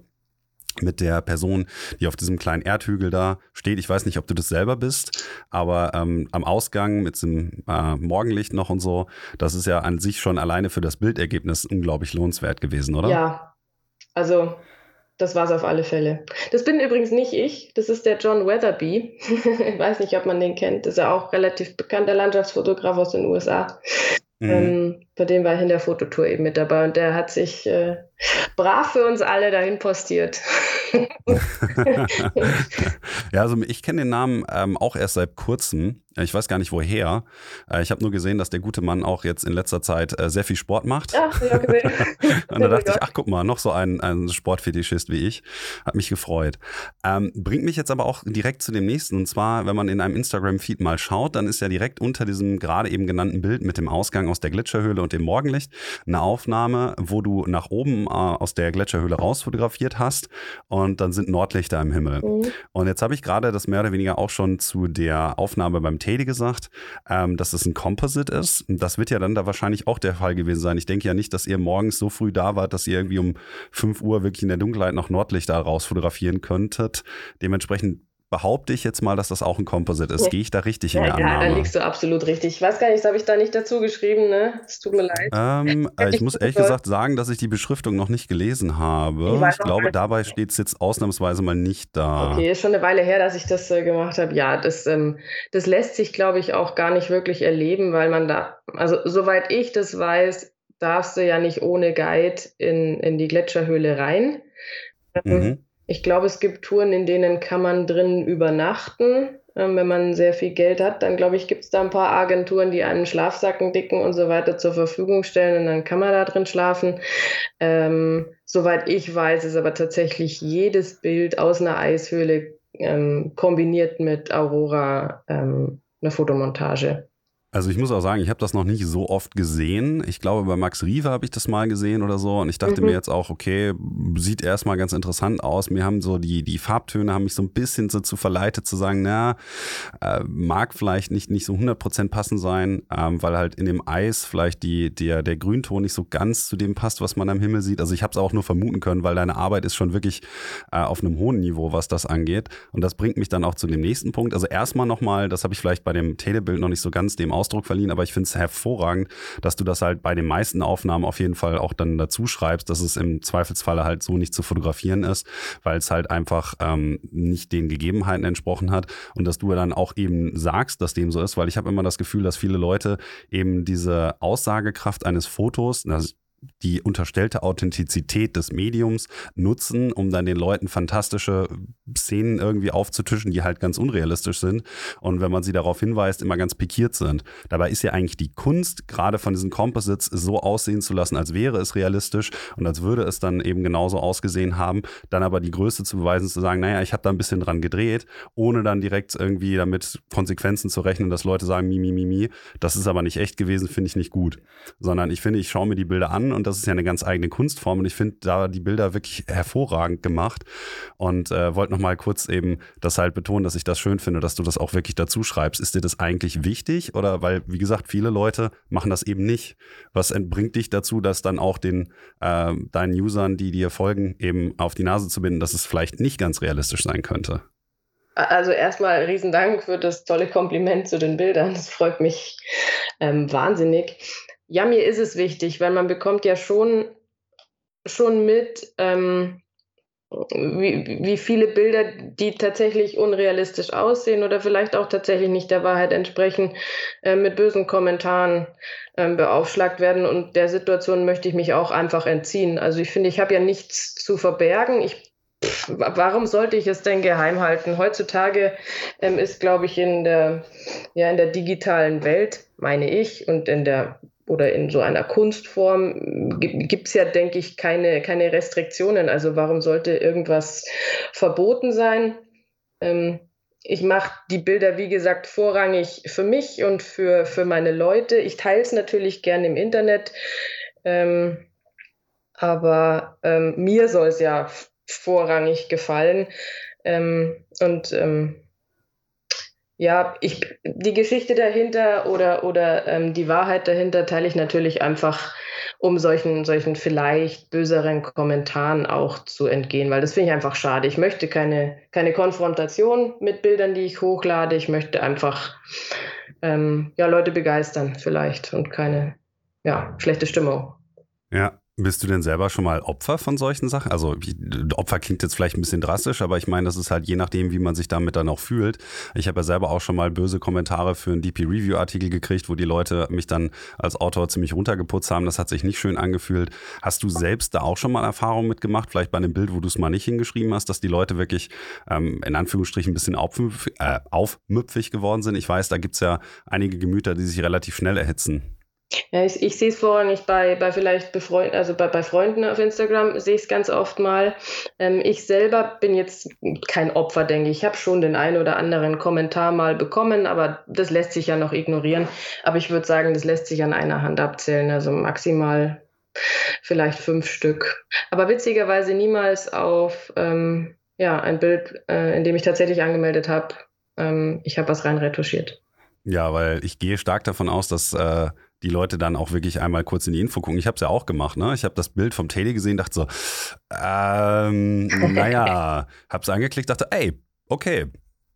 mit der Person, die auf diesem kleinen Erdhügel da steht. Ich weiß nicht, ob du das selber bist, aber ähm, am Ausgang mit dem äh, Morgenlicht noch und so, das ist ja an sich schon alleine für das Bildergebnis unglaublich lohnenswert gewesen, oder? Ja, also das war es auf alle Fälle. Das bin übrigens nicht ich, das ist der John Weatherby. ich weiß nicht, ob man den kennt. Das ist ja auch relativ bekannter Landschaftsfotograf aus den USA. Mhm. Ähm, bei dem war ich in der Fototour eben mit dabei und der hat sich äh, brav für uns alle dahin postiert. ja, also ich kenne den Namen ähm, auch erst seit kurzem. Ich weiß gar nicht woher. Äh, ich habe nur gesehen, dass der gute Mann auch jetzt in letzter Zeit äh, sehr viel Sport macht. Ja, ja gesehen. und da dachte ich, ach guck mal, noch so ein, ein Sportfetischist wie ich. Hat mich gefreut. Ähm, bringt mich jetzt aber auch direkt zu dem nächsten. Und zwar, wenn man in einem Instagram-Feed mal schaut, dann ist ja direkt unter diesem gerade eben genannten Bild mit dem Ausgang aus der Gletscherhöhle und dem Morgenlicht eine Aufnahme, wo du nach oben äh, aus der Gletscherhöhle raus fotografiert hast und dann sind Nordlichter im Himmel. Mhm. Und jetzt habe ich gerade das mehr oder weniger auch schon zu der Aufnahme beim Teddy gesagt, ähm, dass es ein Composite ist. Das wird ja dann da wahrscheinlich auch der Fall gewesen sein. Ich denke ja nicht, dass ihr morgens so früh da wart, dass ihr irgendwie um 5 Uhr wirklich in der Dunkelheit noch Nordlichter raus fotografieren könntet. Dementsprechend behaupte ich jetzt mal, dass das auch ein Composite ist. Gehe ich da richtig ja, in der Annahme? Ja, da liegst du absolut richtig. Ich weiß gar nicht, das habe ich da nicht dazu geschrieben, ne? Es tut mir leid. Ähm, äh, ich muss ehrlich gesagt sagen, dass ich die Beschriftung noch nicht gelesen habe. Ich, ich glaube, dabei steht es jetzt ausnahmsweise mal nicht da. Okay, ist schon eine Weile her, dass ich das äh, gemacht habe. Ja, das, ähm, das lässt sich, glaube ich, auch gar nicht wirklich erleben, weil man da, also soweit ich das weiß, darfst du ja nicht ohne Guide in, in die Gletscherhöhle rein. Ähm, mhm. Ich glaube, es gibt Touren, in denen kann man drin übernachten. Ähm, wenn man sehr viel Geld hat, dann glaube ich, gibt es da ein paar Agenturen, die einen Schlafsacken dicken und so weiter zur Verfügung stellen und dann kann man da drin schlafen. Ähm, soweit ich weiß, ist aber tatsächlich jedes Bild aus einer Eishöhle ähm, kombiniert mit Aurora ähm, eine Fotomontage. Also ich muss auch sagen, ich habe das noch nicht so oft gesehen. Ich glaube, bei Max Riva habe ich das mal gesehen oder so. Und ich dachte mhm. mir jetzt auch, okay, sieht erstmal ganz interessant aus. Mir haben so die, die Farbtöne haben mich so ein bisschen dazu verleitet zu sagen, na, äh, mag vielleicht nicht, nicht so 100% passen sein, ähm, weil halt in dem Eis vielleicht die, der, der Grünton nicht so ganz zu dem passt, was man am Himmel sieht. Also ich habe es auch nur vermuten können, weil deine Arbeit ist schon wirklich äh, auf einem hohen Niveau, was das angeht. Und das bringt mich dann auch zu dem nächsten Punkt. Also erstmal nochmal, das habe ich vielleicht bei dem Telebild noch nicht so ganz dem aus Ausdruck verliehen, aber ich finde es hervorragend, dass du das halt bei den meisten Aufnahmen auf jeden Fall auch dann dazu schreibst, dass es im Zweifelsfalle halt so nicht zu fotografieren ist, weil es halt einfach ähm, nicht den Gegebenheiten entsprochen hat und dass du dann auch eben sagst, dass dem so ist, weil ich habe immer das Gefühl, dass viele Leute eben diese Aussagekraft eines Fotos, das die unterstellte Authentizität des Mediums nutzen, um dann den Leuten fantastische Szenen irgendwie aufzutischen, die halt ganz unrealistisch sind. Und wenn man sie darauf hinweist, immer ganz pikiert sind. Dabei ist ja eigentlich die Kunst, gerade von diesen Composites so aussehen zu lassen, als wäre es realistisch und als würde es dann eben genauso ausgesehen haben, dann aber die Größe zu beweisen, zu sagen, naja, ich habe da ein bisschen dran gedreht, ohne dann direkt irgendwie damit Konsequenzen zu rechnen, dass Leute sagen, mi, mi, mi, mi, das ist aber nicht echt gewesen, finde ich nicht gut. Sondern ich finde, ich schaue mir die Bilder an und das ist ja eine ganz eigene Kunstform und ich finde da die Bilder wirklich hervorragend gemacht und äh, wollte nochmal kurz eben das halt betonen, dass ich das schön finde, dass du das auch wirklich dazu schreibst. Ist dir das eigentlich wichtig oder weil, wie gesagt, viele Leute machen das eben nicht. Was bringt dich dazu, das dann auch den äh, deinen Usern, die dir folgen, eben auf die Nase zu binden, dass es vielleicht nicht ganz realistisch sein könnte? Also erstmal riesen Dank für das tolle Kompliment zu den Bildern. Das freut mich ähm, wahnsinnig. Ja, mir ist es wichtig, weil man bekommt ja schon, schon mit, ähm, wie, wie viele Bilder, die tatsächlich unrealistisch aussehen oder vielleicht auch tatsächlich nicht der Wahrheit entsprechen, äh, mit bösen Kommentaren äh, beaufschlagt werden. Und der Situation möchte ich mich auch einfach entziehen. Also ich finde, ich habe ja nichts zu verbergen. Ich warum sollte ich es denn geheim halten? Heutzutage ähm, ist, glaube ich, in der, ja, in der digitalen Welt, meine ich, und in der oder in so einer Kunstform gibt es ja, denke ich, keine, keine Restriktionen. Also warum sollte irgendwas verboten sein? Ähm, ich mache die Bilder, wie gesagt, vorrangig für mich und für, für meine Leute. Ich teile es natürlich gerne im Internet, ähm, aber ähm, mir soll es ja vorrangig gefallen. Ähm, und ähm, ja, ich, die Geschichte dahinter oder, oder ähm, die Wahrheit dahinter teile ich natürlich einfach, um solchen, solchen vielleicht böseren Kommentaren auch zu entgehen, weil das finde ich einfach schade. Ich möchte keine, keine Konfrontation mit Bildern, die ich hochlade. Ich möchte einfach ähm, ja, Leute begeistern vielleicht und keine ja, schlechte Stimmung. Ja, bist du denn selber schon mal Opfer von solchen Sachen? Also Opfer klingt jetzt vielleicht ein bisschen drastisch, aber ich meine, das ist halt je nachdem, wie man sich damit dann auch fühlt. Ich habe ja selber auch schon mal böse Kommentare für einen DP Review Artikel gekriegt, wo die Leute mich dann als Autor ziemlich runtergeputzt haben. Das hat sich nicht schön angefühlt. Hast du selbst da auch schon mal Erfahrungen mitgemacht? Vielleicht bei einem Bild, wo du es mal nicht hingeschrieben hast, dass die Leute wirklich ähm, in Anführungsstrichen ein bisschen aufmüpfig, äh, aufmüpfig geworden sind? Ich weiß, da gibt es ja einige Gemüter, die sich relativ schnell erhitzen. Ja, ich, ich sehe es vorrangig bei, bei vielleicht Befreund, also bei, bei Freunden auf Instagram sehe ich es ganz oft mal. Ähm, ich selber bin jetzt kein Opfer, denke ich. Ich habe schon den einen oder anderen Kommentar mal bekommen, aber das lässt sich ja noch ignorieren. Aber ich würde sagen, das lässt sich an einer Hand abzählen, also maximal vielleicht fünf Stück. Aber witzigerweise niemals auf ähm, ja, ein Bild, äh, in dem ich tatsächlich angemeldet habe. Ähm, ich habe was rein retuschiert. Ja, weil ich gehe stark davon aus, dass äh, die Leute dann auch wirklich einmal kurz in die Info gucken. Ich habe es ja auch gemacht, ne? Ich habe das Bild vom Teddy gesehen, dachte so, ähm, naja, habe es angeklickt, dachte, ey, okay,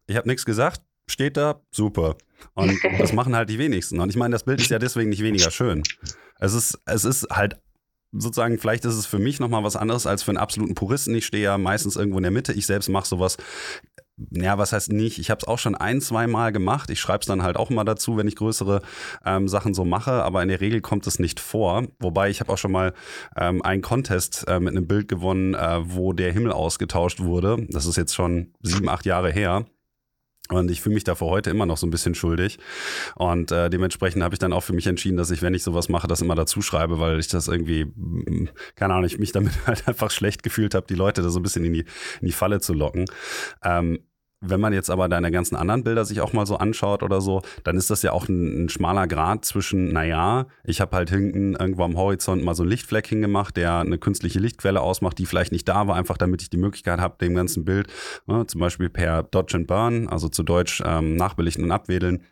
ich habe nichts gesagt, steht da, super. Und das machen halt die wenigsten. Und ich meine, das Bild ist ja deswegen nicht weniger schön. Es ist, es ist halt sozusagen, vielleicht ist es für mich nochmal was anderes als für einen absoluten Puristen. Ich stehe ja meistens irgendwo in der Mitte. Ich selbst mache sowas ja, was heißt nicht? Ich habe es auch schon ein, zwei Mal gemacht. Ich schreibe es dann halt auch mal dazu, wenn ich größere ähm, Sachen so mache, aber in der Regel kommt es nicht vor. Wobei ich habe auch schon mal ähm, einen Contest äh, mit einem Bild gewonnen, äh, wo der Himmel ausgetauscht wurde. Das ist jetzt schon sieben, acht Jahre her. Und ich fühle mich dafür heute immer noch so ein bisschen schuldig. Und äh, dementsprechend habe ich dann auch für mich entschieden, dass ich, wenn ich sowas mache, das immer dazu schreibe, weil ich das irgendwie, mm, keine Ahnung, ich mich damit halt einfach schlecht gefühlt habe, die Leute da so ein bisschen in die, in die Falle zu locken. Ähm, wenn man jetzt aber deine ganzen anderen Bilder sich auch mal so anschaut oder so, dann ist das ja auch ein, ein schmaler Grad zwischen, naja, ich habe halt hinten irgendwo am Horizont mal so einen Lichtfleck hingemacht, der eine künstliche Lichtquelle ausmacht, die vielleicht nicht da war, einfach damit ich die Möglichkeit habe, dem ganzen Bild, ne, zum Beispiel per Dodge and Burn, also zu Deutsch ähm, nachbelichten und abwedeln,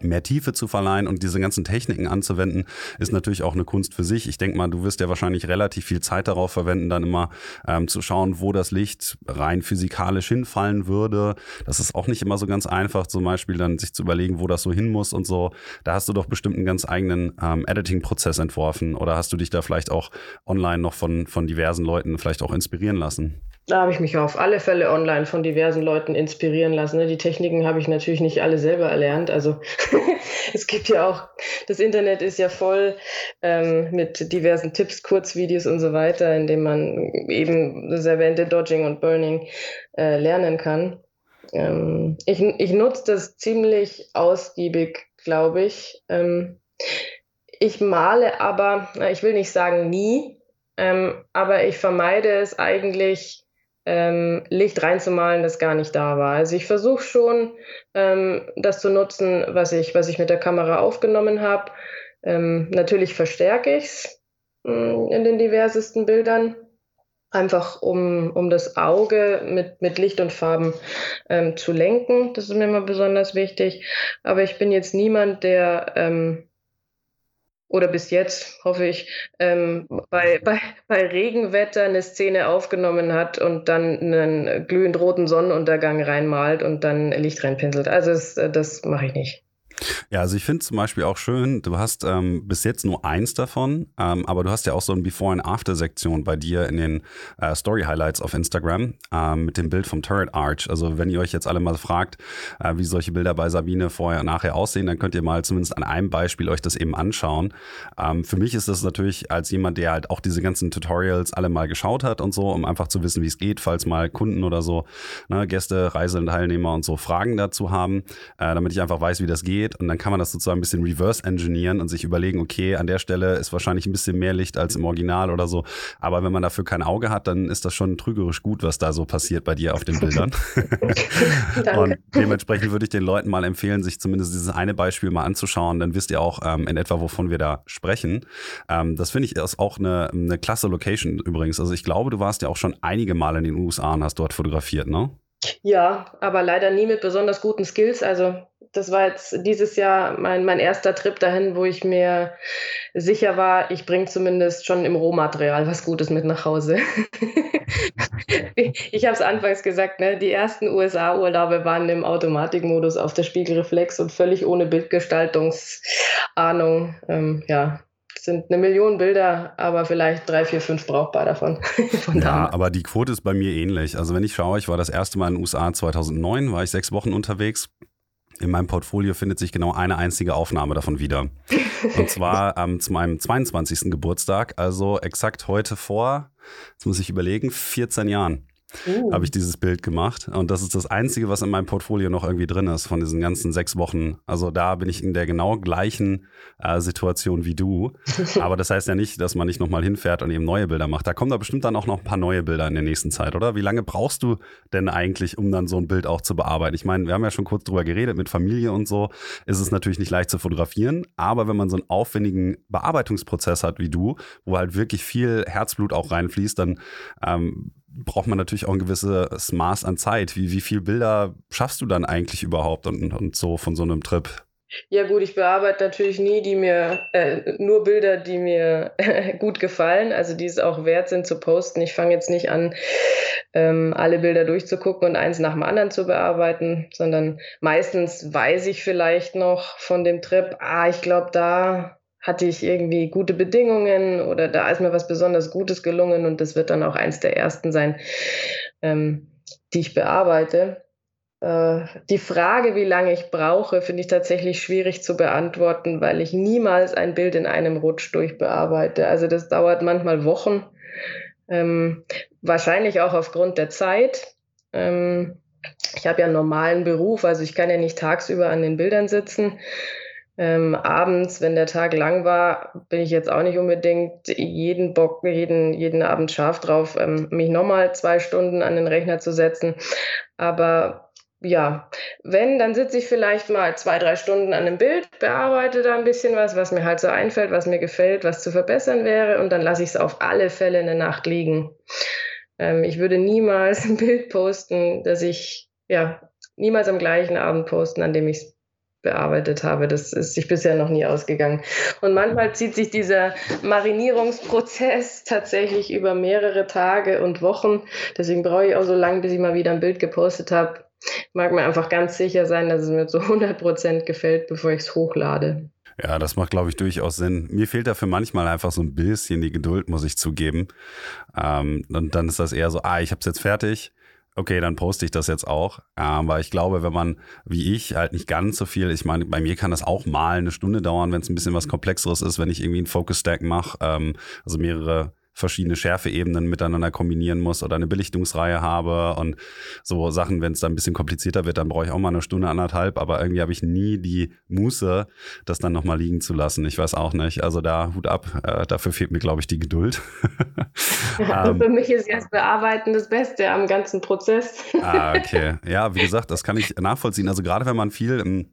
mehr Tiefe zu verleihen und diese ganzen Techniken anzuwenden, ist natürlich auch eine Kunst für sich. Ich denke mal, du wirst ja wahrscheinlich relativ viel Zeit darauf verwenden, dann immer ähm, zu schauen, wo das Licht rein physikalisch hinfallen würde. Das ist auch nicht immer so ganz einfach, zum Beispiel dann sich zu überlegen, wo das so hin muss und so. Da hast du doch bestimmt einen ganz eigenen ähm, Editing-Prozess entworfen oder hast du dich da vielleicht auch online noch von, von diversen Leuten vielleicht auch inspirieren lassen? Da habe ich mich auf alle Fälle online von diversen Leuten inspirieren lassen. Ne? Die Techniken habe ich natürlich nicht alle selber erlernt. Also es gibt ja auch, das Internet ist ja voll ähm, mit diversen Tipps, Kurzvideos und so weiter, in dem man eben das erwähnte Dodging und Burning äh, lernen kann. Ähm, ich, ich nutze das ziemlich ausgiebig, glaube ich. Ähm, ich male aber, ich will nicht sagen nie, ähm, aber ich vermeide es eigentlich, ähm, Licht reinzumalen, das gar nicht da war. Also ich versuche schon, ähm, das zu nutzen, was ich, was ich mit der Kamera aufgenommen habe. Ähm, natürlich verstärke ich es hm, in den diversesten Bildern, einfach um, um das Auge mit, mit Licht und Farben ähm, zu lenken. Das ist mir immer besonders wichtig. Aber ich bin jetzt niemand, der ähm, oder bis jetzt, hoffe ich, ähm, bei, bei, bei Regenwetter eine Szene aufgenommen hat und dann einen glühend roten Sonnenuntergang reinmalt und dann Licht reinpinselt. Also das, das mache ich nicht. Ja, also ich finde zum Beispiel auch schön, du hast ähm, bis jetzt nur eins davon, ähm, aber du hast ja auch so ein Before- and After-Sektion bei dir in den äh, Story-Highlights auf Instagram ähm, mit dem Bild vom Turret Arch. Also wenn ihr euch jetzt alle mal fragt, äh, wie solche Bilder bei Sabine vorher und nachher aussehen, dann könnt ihr mal zumindest an einem Beispiel euch das eben anschauen. Ähm, für mich ist das natürlich als jemand, der halt auch diese ganzen Tutorials alle mal geschaut hat und so, um einfach zu wissen, wie es geht, falls mal Kunden oder so, ne, Gäste, Reiseteilnehmer und so Fragen dazu haben, äh, damit ich einfach weiß, wie das geht geht. Und dann kann man das sozusagen ein bisschen reverse engineeren und sich überlegen, okay, an der Stelle ist wahrscheinlich ein bisschen mehr Licht als im Original oder so. Aber wenn man dafür kein Auge hat, dann ist das schon trügerisch gut, was da so passiert bei dir auf den Bildern. und dementsprechend würde ich den Leuten mal empfehlen, sich zumindest dieses eine Beispiel mal anzuschauen. Dann wisst ihr auch ähm, in etwa, wovon wir da sprechen. Ähm, das finde ich ist auch eine, eine klasse Location übrigens. Also ich glaube, du warst ja auch schon einige Mal in den USA und hast dort fotografiert, ne? Ja, aber leider nie mit besonders guten Skills. Also das war jetzt dieses Jahr mein, mein erster Trip dahin, wo ich mir sicher war, ich bringe zumindest schon im Rohmaterial was Gutes mit nach Hause. ich habe es anfangs gesagt, ne? die ersten USA-Urlaube waren im Automatikmodus auf der Spiegelreflex und völlig ohne Bildgestaltungsahnung. Ähm, ja, sind eine Million Bilder, aber vielleicht drei, vier, fünf brauchbar davon. ja, aber die Quote ist bei mir ähnlich. Also wenn ich schaue, ich war das erste Mal in den USA 2009, war ich sechs Wochen unterwegs in meinem Portfolio findet sich genau eine einzige Aufnahme davon wieder. Und zwar ähm, zu meinem 22. Geburtstag, also exakt heute vor, jetzt muss ich überlegen, 14 Jahren. Uh. habe ich dieses Bild gemacht. Und das ist das Einzige, was in meinem Portfolio noch irgendwie drin ist von diesen ganzen sechs Wochen. Also da bin ich in der genau gleichen äh, Situation wie du. Aber das heißt ja nicht, dass man nicht nochmal hinfährt und eben neue Bilder macht. Da kommen da bestimmt dann auch noch ein paar neue Bilder in der nächsten Zeit, oder? Wie lange brauchst du denn eigentlich, um dann so ein Bild auch zu bearbeiten? Ich meine, wir haben ja schon kurz drüber geredet, mit Familie und so ist es natürlich nicht leicht zu fotografieren. Aber wenn man so einen aufwendigen Bearbeitungsprozess hat wie du, wo halt wirklich viel Herzblut auch reinfließt, dann ähm, braucht man natürlich auch ein gewisses Maß an Zeit. Wie, wie viele Bilder schaffst du dann eigentlich überhaupt und, und so von so einem Trip? Ja gut, ich bearbeite natürlich nie die mir äh, nur Bilder, die mir gut gefallen, also die es auch wert sind zu posten. Ich fange jetzt nicht an, ähm, alle Bilder durchzugucken und eins nach dem anderen zu bearbeiten, sondern meistens weiß ich vielleicht noch von dem Trip, ah, ich glaube, da hatte ich irgendwie gute Bedingungen oder da ist mir was besonders Gutes gelungen und das wird dann auch eins der ersten sein, ähm, die ich bearbeite. Äh, die Frage, wie lange ich brauche, finde ich tatsächlich schwierig zu beantworten, weil ich niemals ein Bild in einem Rutsch durchbearbeite. Also das dauert manchmal Wochen, ähm, wahrscheinlich auch aufgrund der Zeit. Ähm, ich habe ja einen normalen Beruf, also ich kann ja nicht tagsüber an den Bildern sitzen. Ähm, abends, wenn der Tag lang war, bin ich jetzt auch nicht unbedingt jeden Bock, jeden, jeden Abend scharf drauf, ähm, mich nochmal zwei Stunden an den Rechner zu setzen. Aber ja, wenn, dann sitze ich vielleicht mal zwei, drei Stunden an einem Bild, bearbeite da ein bisschen was, was mir halt so einfällt, was mir gefällt, was zu verbessern wäre und dann lasse ich es auf alle Fälle in der Nacht liegen. Ähm, ich würde niemals ein Bild posten, das ich, ja, niemals am gleichen Abend posten, an dem ich es bearbeitet habe. Das ist sich bisher noch nie ausgegangen. Und manchmal zieht sich dieser Marinierungsprozess tatsächlich über mehrere Tage und Wochen. Deswegen brauche ich auch so lange, bis ich mal wieder ein Bild gepostet habe. Mag mir einfach ganz sicher sein, dass es mir zu 100 Prozent gefällt, bevor ich es hochlade. Ja, das macht, glaube ich, durchaus Sinn. Mir fehlt dafür manchmal einfach so ein bisschen die Geduld, muss ich zugeben. Ähm, und dann ist das eher so, ah, ich habe es jetzt fertig okay, dann poste ich das jetzt auch. Aber ich glaube, wenn man, wie ich, halt nicht ganz so viel, ich meine, bei mir kann das auch mal eine Stunde dauern, wenn es ein bisschen was Komplexeres ist, wenn ich irgendwie einen Focus Stack mache, ähm, also mehrere verschiedene Schärfeebenen miteinander kombinieren muss oder eine Belichtungsreihe habe und so Sachen, wenn es dann ein bisschen komplizierter wird, dann brauche ich auch mal eine Stunde, anderthalb, aber irgendwie habe ich nie die Muße, das dann nochmal liegen zu lassen. Ich weiß auch nicht. Also da Hut ab, äh, dafür fehlt mir, glaube ich, die Geduld. ähm, für mich ist das Bearbeiten das Beste am ganzen Prozess. ah, okay. Ja, wie gesagt, das kann ich nachvollziehen. Also gerade wenn man viel im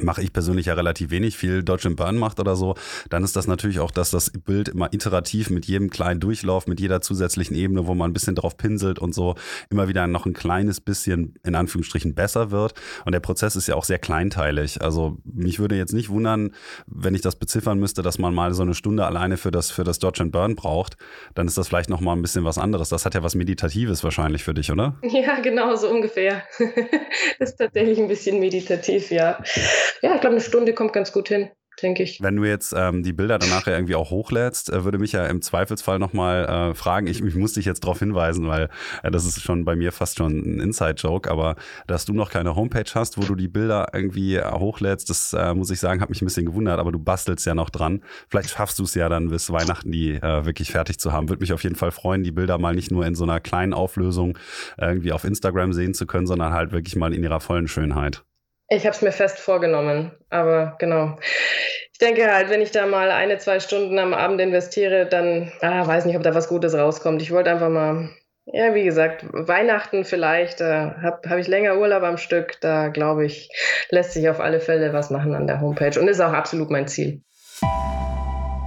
mache ich persönlich ja relativ wenig, viel Dodge and Burn macht oder so, dann ist das natürlich auch, dass das Bild immer iterativ mit jedem kleinen Durchlauf, mit jeder zusätzlichen Ebene, wo man ein bisschen drauf pinselt und so, immer wieder noch ein kleines bisschen in Anführungsstrichen besser wird. Und der Prozess ist ja auch sehr kleinteilig. Also mich würde jetzt nicht wundern, wenn ich das beziffern müsste, dass man mal so eine Stunde alleine für das, für das Dodge and Burn braucht, dann ist das vielleicht noch mal ein bisschen was anderes. Das hat ja was Meditatives wahrscheinlich für dich, oder? Ja, genau, so ungefähr. das ist tatsächlich ein bisschen meditativ, ja ja, ich glaube, eine Stunde kommt ganz gut hin denke ich. Wenn du jetzt ähm, die Bilder danach ja irgendwie auch hochlädst, äh, würde mich ja im Zweifelsfall nochmal äh, fragen, ich, ich muss dich jetzt darauf hinweisen, weil äh, das ist schon bei mir fast schon ein Inside-Joke, aber dass du noch keine Homepage hast, wo du die Bilder irgendwie äh, hochlädst, das äh, muss ich sagen, hat mich ein bisschen gewundert, aber du bastelst ja noch dran. Vielleicht schaffst du es ja dann bis Weihnachten, die äh, wirklich fertig zu haben. Würde mich auf jeden Fall freuen, die Bilder mal nicht nur in so einer kleinen Auflösung irgendwie auf Instagram sehen zu können, sondern halt wirklich mal in ihrer vollen Schönheit. Ich habe es mir fest vorgenommen, aber genau. Ich denke halt, wenn ich da mal eine, zwei Stunden am Abend investiere, dann ah, weiß nicht, ob da was Gutes rauskommt. Ich wollte einfach mal, ja, wie gesagt, Weihnachten vielleicht, da habe hab ich länger Urlaub am Stück. Da glaube ich, lässt sich auf alle Fälle was machen an der Homepage und ist auch absolut mein Ziel.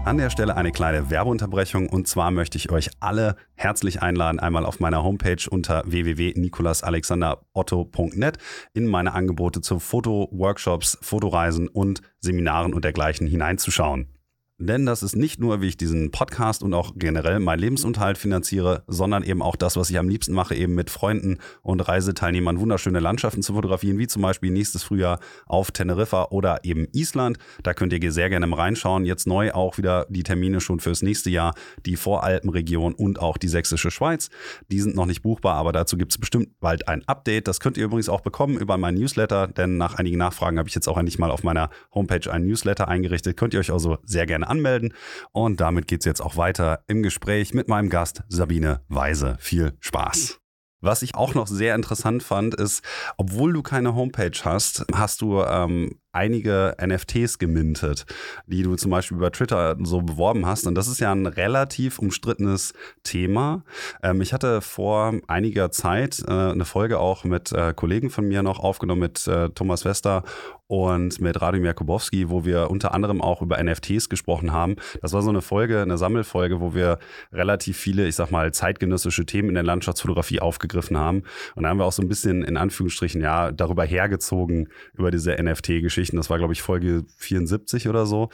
An der Stelle eine kleine Werbeunterbrechung und zwar möchte ich euch alle herzlich einladen, einmal auf meiner Homepage unter www.nikolasalexanderotto.net in meine Angebote zu Fotoworkshops, Fotoreisen und Seminaren und dergleichen hineinzuschauen. Denn das ist nicht nur, wie ich diesen Podcast und auch generell meinen Lebensunterhalt finanziere, sondern eben auch das, was ich am liebsten mache, eben mit Freunden und Reiseteilnehmern wunderschöne Landschaften zu fotografieren, wie zum Beispiel nächstes Frühjahr auf Teneriffa oder eben Island. Da könnt ihr sehr gerne mal reinschauen. Jetzt neu auch wieder die Termine schon fürs nächste Jahr, die Voralpenregion und auch die sächsische Schweiz. Die sind noch nicht buchbar, aber dazu gibt es bestimmt bald ein Update. Das könnt ihr übrigens auch bekommen über meinen Newsletter, denn nach einigen Nachfragen habe ich jetzt auch endlich mal auf meiner Homepage einen Newsletter eingerichtet. Könnt ihr euch also sehr gerne anmelden. Und damit geht es jetzt auch weiter im Gespräch mit meinem Gast Sabine Weise. Viel Spaß. Was ich auch noch sehr interessant fand, ist, obwohl du keine Homepage hast, hast du ähm, einige NFTs gemintet, die du zum Beispiel über Twitter so beworben hast. Und das ist ja ein relativ umstrittenes Thema. Ähm, ich hatte vor einiger Zeit äh, eine Folge auch mit äh, Kollegen von mir noch aufgenommen, mit äh, Thomas Wester und mit Radomir Kubowski, wo wir unter anderem auch über NFTs gesprochen haben. Das war so eine Folge, eine Sammelfolge, wo wir relativ viele, ich sag mal, zeitgenössische Themen in der Landschaftsfotografie aufgegriffen haben. Und da haben wir auch so ein bisschen in Anführungsstrichen ja darüber hergezogen über diese NFT-Geschichten. Das war, glaube ich, Folge 74 oder so.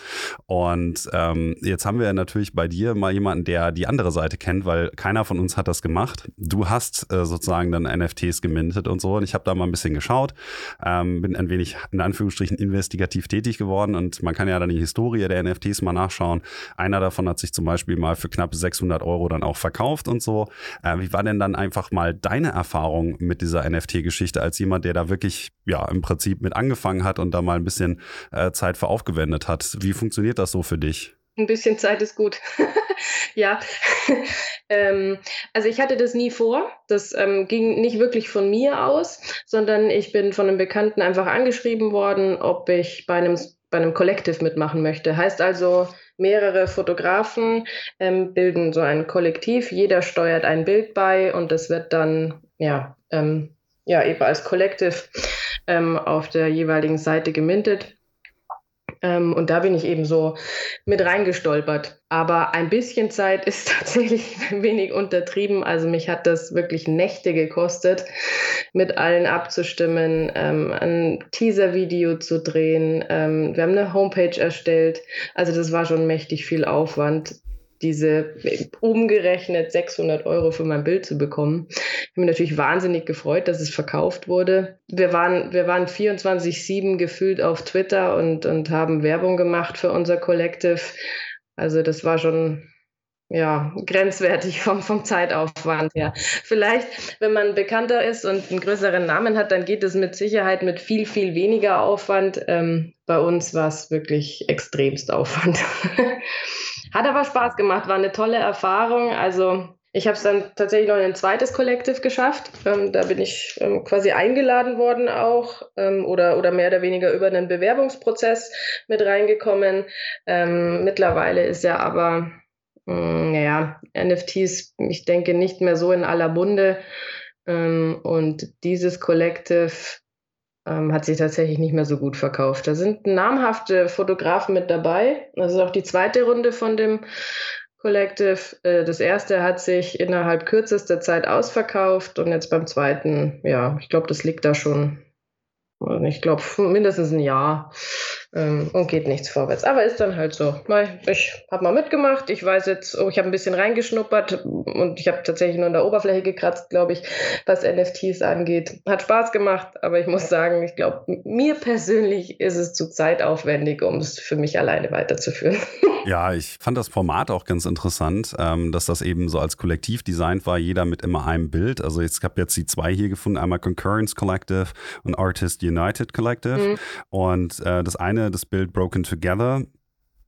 Und ähm, jetzt haben wir natürlich bei dir mal jemanden, der die andere Seite kennt, weil keiner von uns hat das gemacht. Du hast äh, sozusagen dann NFTs gemintet und so. Und ich habe da mal ein bisschen geschaut, ähm, bin ein wenig in Anführungsstrichen Anführungsstrichen investigativ tätig geworden und man kann ja dann die Historie der NFTs mal nachschauen. Einer davon hat sich zum Beispiel mal für knapp 600 Euro dann auch verkauft und so. Äh, wie war denn dann einfach mal deine Erfahrung mit dieser NFT-Geschichte als jemand, der da wirklich ja im Prinzip mit angefangen hat und da mal ein bisschen äh, Zeit für aufgewendet hat? Wie funktioniert das so für dich? Ein bisschen Zeit ist gut. ja, ähm, also ich hatte das nie vor. Das ähm, ging nicht wirklich von mir aus, sondern ich bin von einem Bekannten einfach angeschrieben worden, ob ich bei einem, bei einem Collective mitmachen möchte. Heißt also, mehrere Fotografen ähm, bilden so ein Kollektiv. Jeder steuert ein Bild bei und das wird dann ja, ähm, ja eben als Collective ähm, auf der jeweiligen Seite gemintet. Ähm, und da bin ich eben so mit reingestolpert. Aber ein bisschen Zeit ist tatsächlich wenig untertrieben. Also mich hat das wirklich Nächte gekostet, mit allen abzustimmen, ähm, ein Teaser-Video zu drehen. Ähm, wir haben eine Homepage erstellt. Also das war schon mächtig viel Aufwand diese umgerechnet 600 Euro für mein Bild zu bekommen. Ich habe mich natürlich wahnsinnig gefreut, dass es verkauft wurde. Wir waren, wir waren 24-7 gefühlt auf Twitter und, und haben Werbung gemacht für unser Collective. Also das war schon ja, grenzwertig vom, vom Zeitaufwand her. Vielleicht, wenn man bekannter ist und einen größeren Namen hat, dann geht es mit Sicherheit mit viel, viel weniger Aufwand. Ähm, bei uns war es wirklich extremst Aufwand. Hat aber Spaß gemacht, war eine tolle Erfahrung. Also ich habe es dann tatsächlich noch in ein zweites Collective geschafft. Ähm, da bin ich ähm, quasi eingeladen worden auch ähm, oder, oder mehr oder weniger über einen Bewerbungsprozess mit reingekommen. Ähm, mittlerweile ist ja aber, mh, mm, naja, NFTs, ich denke, nicht mehr so in aller Munde. Ähm, und dieses Collective ähm, hat sich tatsächlich nicht mehr so gut verkauft. Da sind namhafte Fotografen mit dabei. Das ist auch die zweite Runde von dem Collective. Äh, das erste hat sich innerhalb kürzester Zeit ausverkauft und jetzt beim zweiten, ja, ich glaube, das liegt da schon, ich glaube, mindestens ein Jahr ähm, und geht nichts vorwärts. Aber ist dann halt so. Ich habe mal mitgemacht. Ich weiß jetzt, oh, ich habe ein bisschen reingeschnuppert und ich habe tatsächlich nur an der Oberfläche gekratzt, glaube ich, was NFTs angeht. Hat Spaß gemacht, aber ich muss sagen, ich glaube, mir persönlich ist es zu zeitaufwendig, um es für mich alleine weiterzuführen. Ja, ich fand das Format auch ganz interessant, ähm, dass das eben so als Kollektiv designt war, jeder mit immer einem Bild. Also ich habe jetzt die zwei hier gefunden, einmal Concurrence Collective und Artist United Collective. Mhm. Und äh, das eine das Bild Broken Together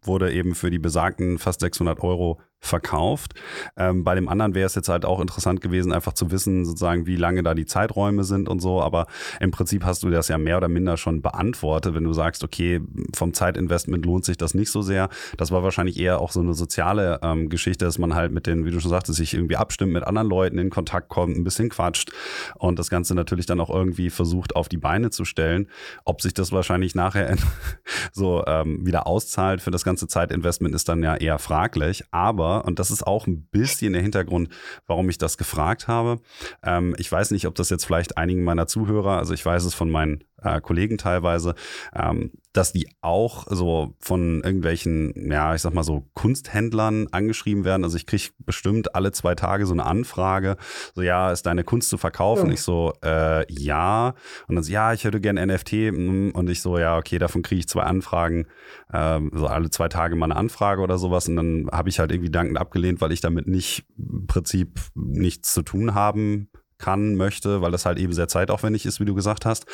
wurde eben für die besagten fast 600 Euro verkauft. Ähm, bei dem anderen wäre es jetzt halt auch interessant gewesen, einfach zu wissen, sozusagen, wie lange da die Zeiträume sind und so. Aber im Prinzip hast du das ja mehr oder minder schon beantwortet, wenn du sagst, okay, vom Zeitinvestment lohnt sich das nicht so sehr. Das war wahrscheinlich eher auch so eine soziale ähm, Geschichte, dass man halt mit den, wie du schon sagtest, sich irgendwie abstimmt, mit anderen Leuten in Kontakt kommt, ein bisschen quatscht und das Ganze natürlich dann auch irgendwie versucht auf die Beine zu stellen. Ob sich das wahrscheinlich nachher so ähm, wieder auszahlt für das ganze Zeitinvestment ist dann ja eher fraglich. Aber und das ist auch ein bisschen der Hintergrund, warum ich das gefragt habe. Ähm, ich weiß nicht, ob das jetzt vielleicht einigen meiner Zuhörer, also ich weiß es von meinen äh, Kollegen teilweise, ähm, dass die auch so von irgendwelchen, ja, ich sag mal so Kunsthändlern angeschrieben werden. Also ich kriege bestimmt alle zwei Tage so eine Anfrage, so ja, ist deine Kunst zu verkaufen? Ja. Ich so, äh, ja. Und dann so, ja, ich hätte gerne NFT. Mm, und ich so, ja, okay, davon kriege ich zwei Anfragen, äh, so alle zwei Tage mal eine Anfrage oder sowas. Und dann habe ich halt irgendwie dankend abgelehnt, weil ich damit nicht im Prinzip nichts zu tun haben kann, möchte, weil das halt eben sehr zeitaufwendig ist, wie du gesagt hast.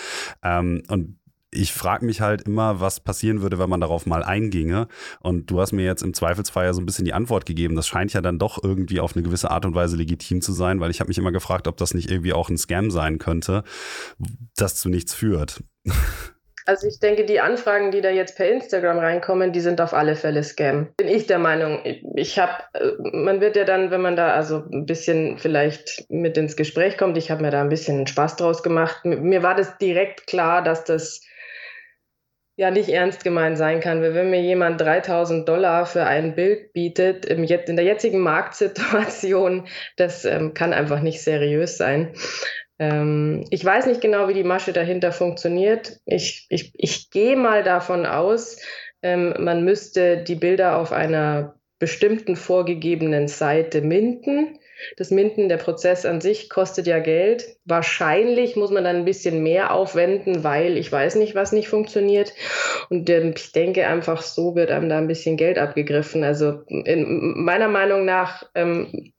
Ähm, und ich frage mich halt immer, was passieren würde, wenn man darauf mal einginge. Und du hast mir jetzt im Zweifelsfall ja so ein bisschen die Antwort gegeben. Das scheint ja dann doch irgendwie auf eine gewisse Art und Weise legitim zu sein, weil ich habe mich immer gefragt, ob das nicht irgendwie auch ein Scam sein könnte, das zu nichts führt. Also ich denke, die Anfragen, die da jetzt per Instagram reinkommen, die sind auf alle Fälle Scam. Bin ich der Meinung. Ich habe, äh, man wird ja dann, wenn man da also ein bisschen vielleicht mit ins Gespräch kommt, ich habe mir da ein bisschen Spaß draus gemacht. Mir war das direkt klar, dass das ja nicht ernst gemeint sein kann. Wenn mir jemand 3000 Dollar für ein Bild bietet, in der jetzigen Marktsituation, das ähm, kann einfach nicht seriös sein. Ähm, ich weiß nicht genau, wie die Masche dahinter funktioniert. Ich, ich, ich gehe mal davon aus, ähm, man müsste die Bilder auf einer bestimmten vorgegebenen Seite minden. Das Minden, der Prozess an sich kostet ja Geld. Wahrscheinlich muss man dann ein bisschen mehr aufwenden, weil ich weiß nicht, was nicht funktioniert. Und ähm, ich denke einfach, so wird einem da ein bisschen Geld abgegriffen. Also in meiner Meinung nach ähm,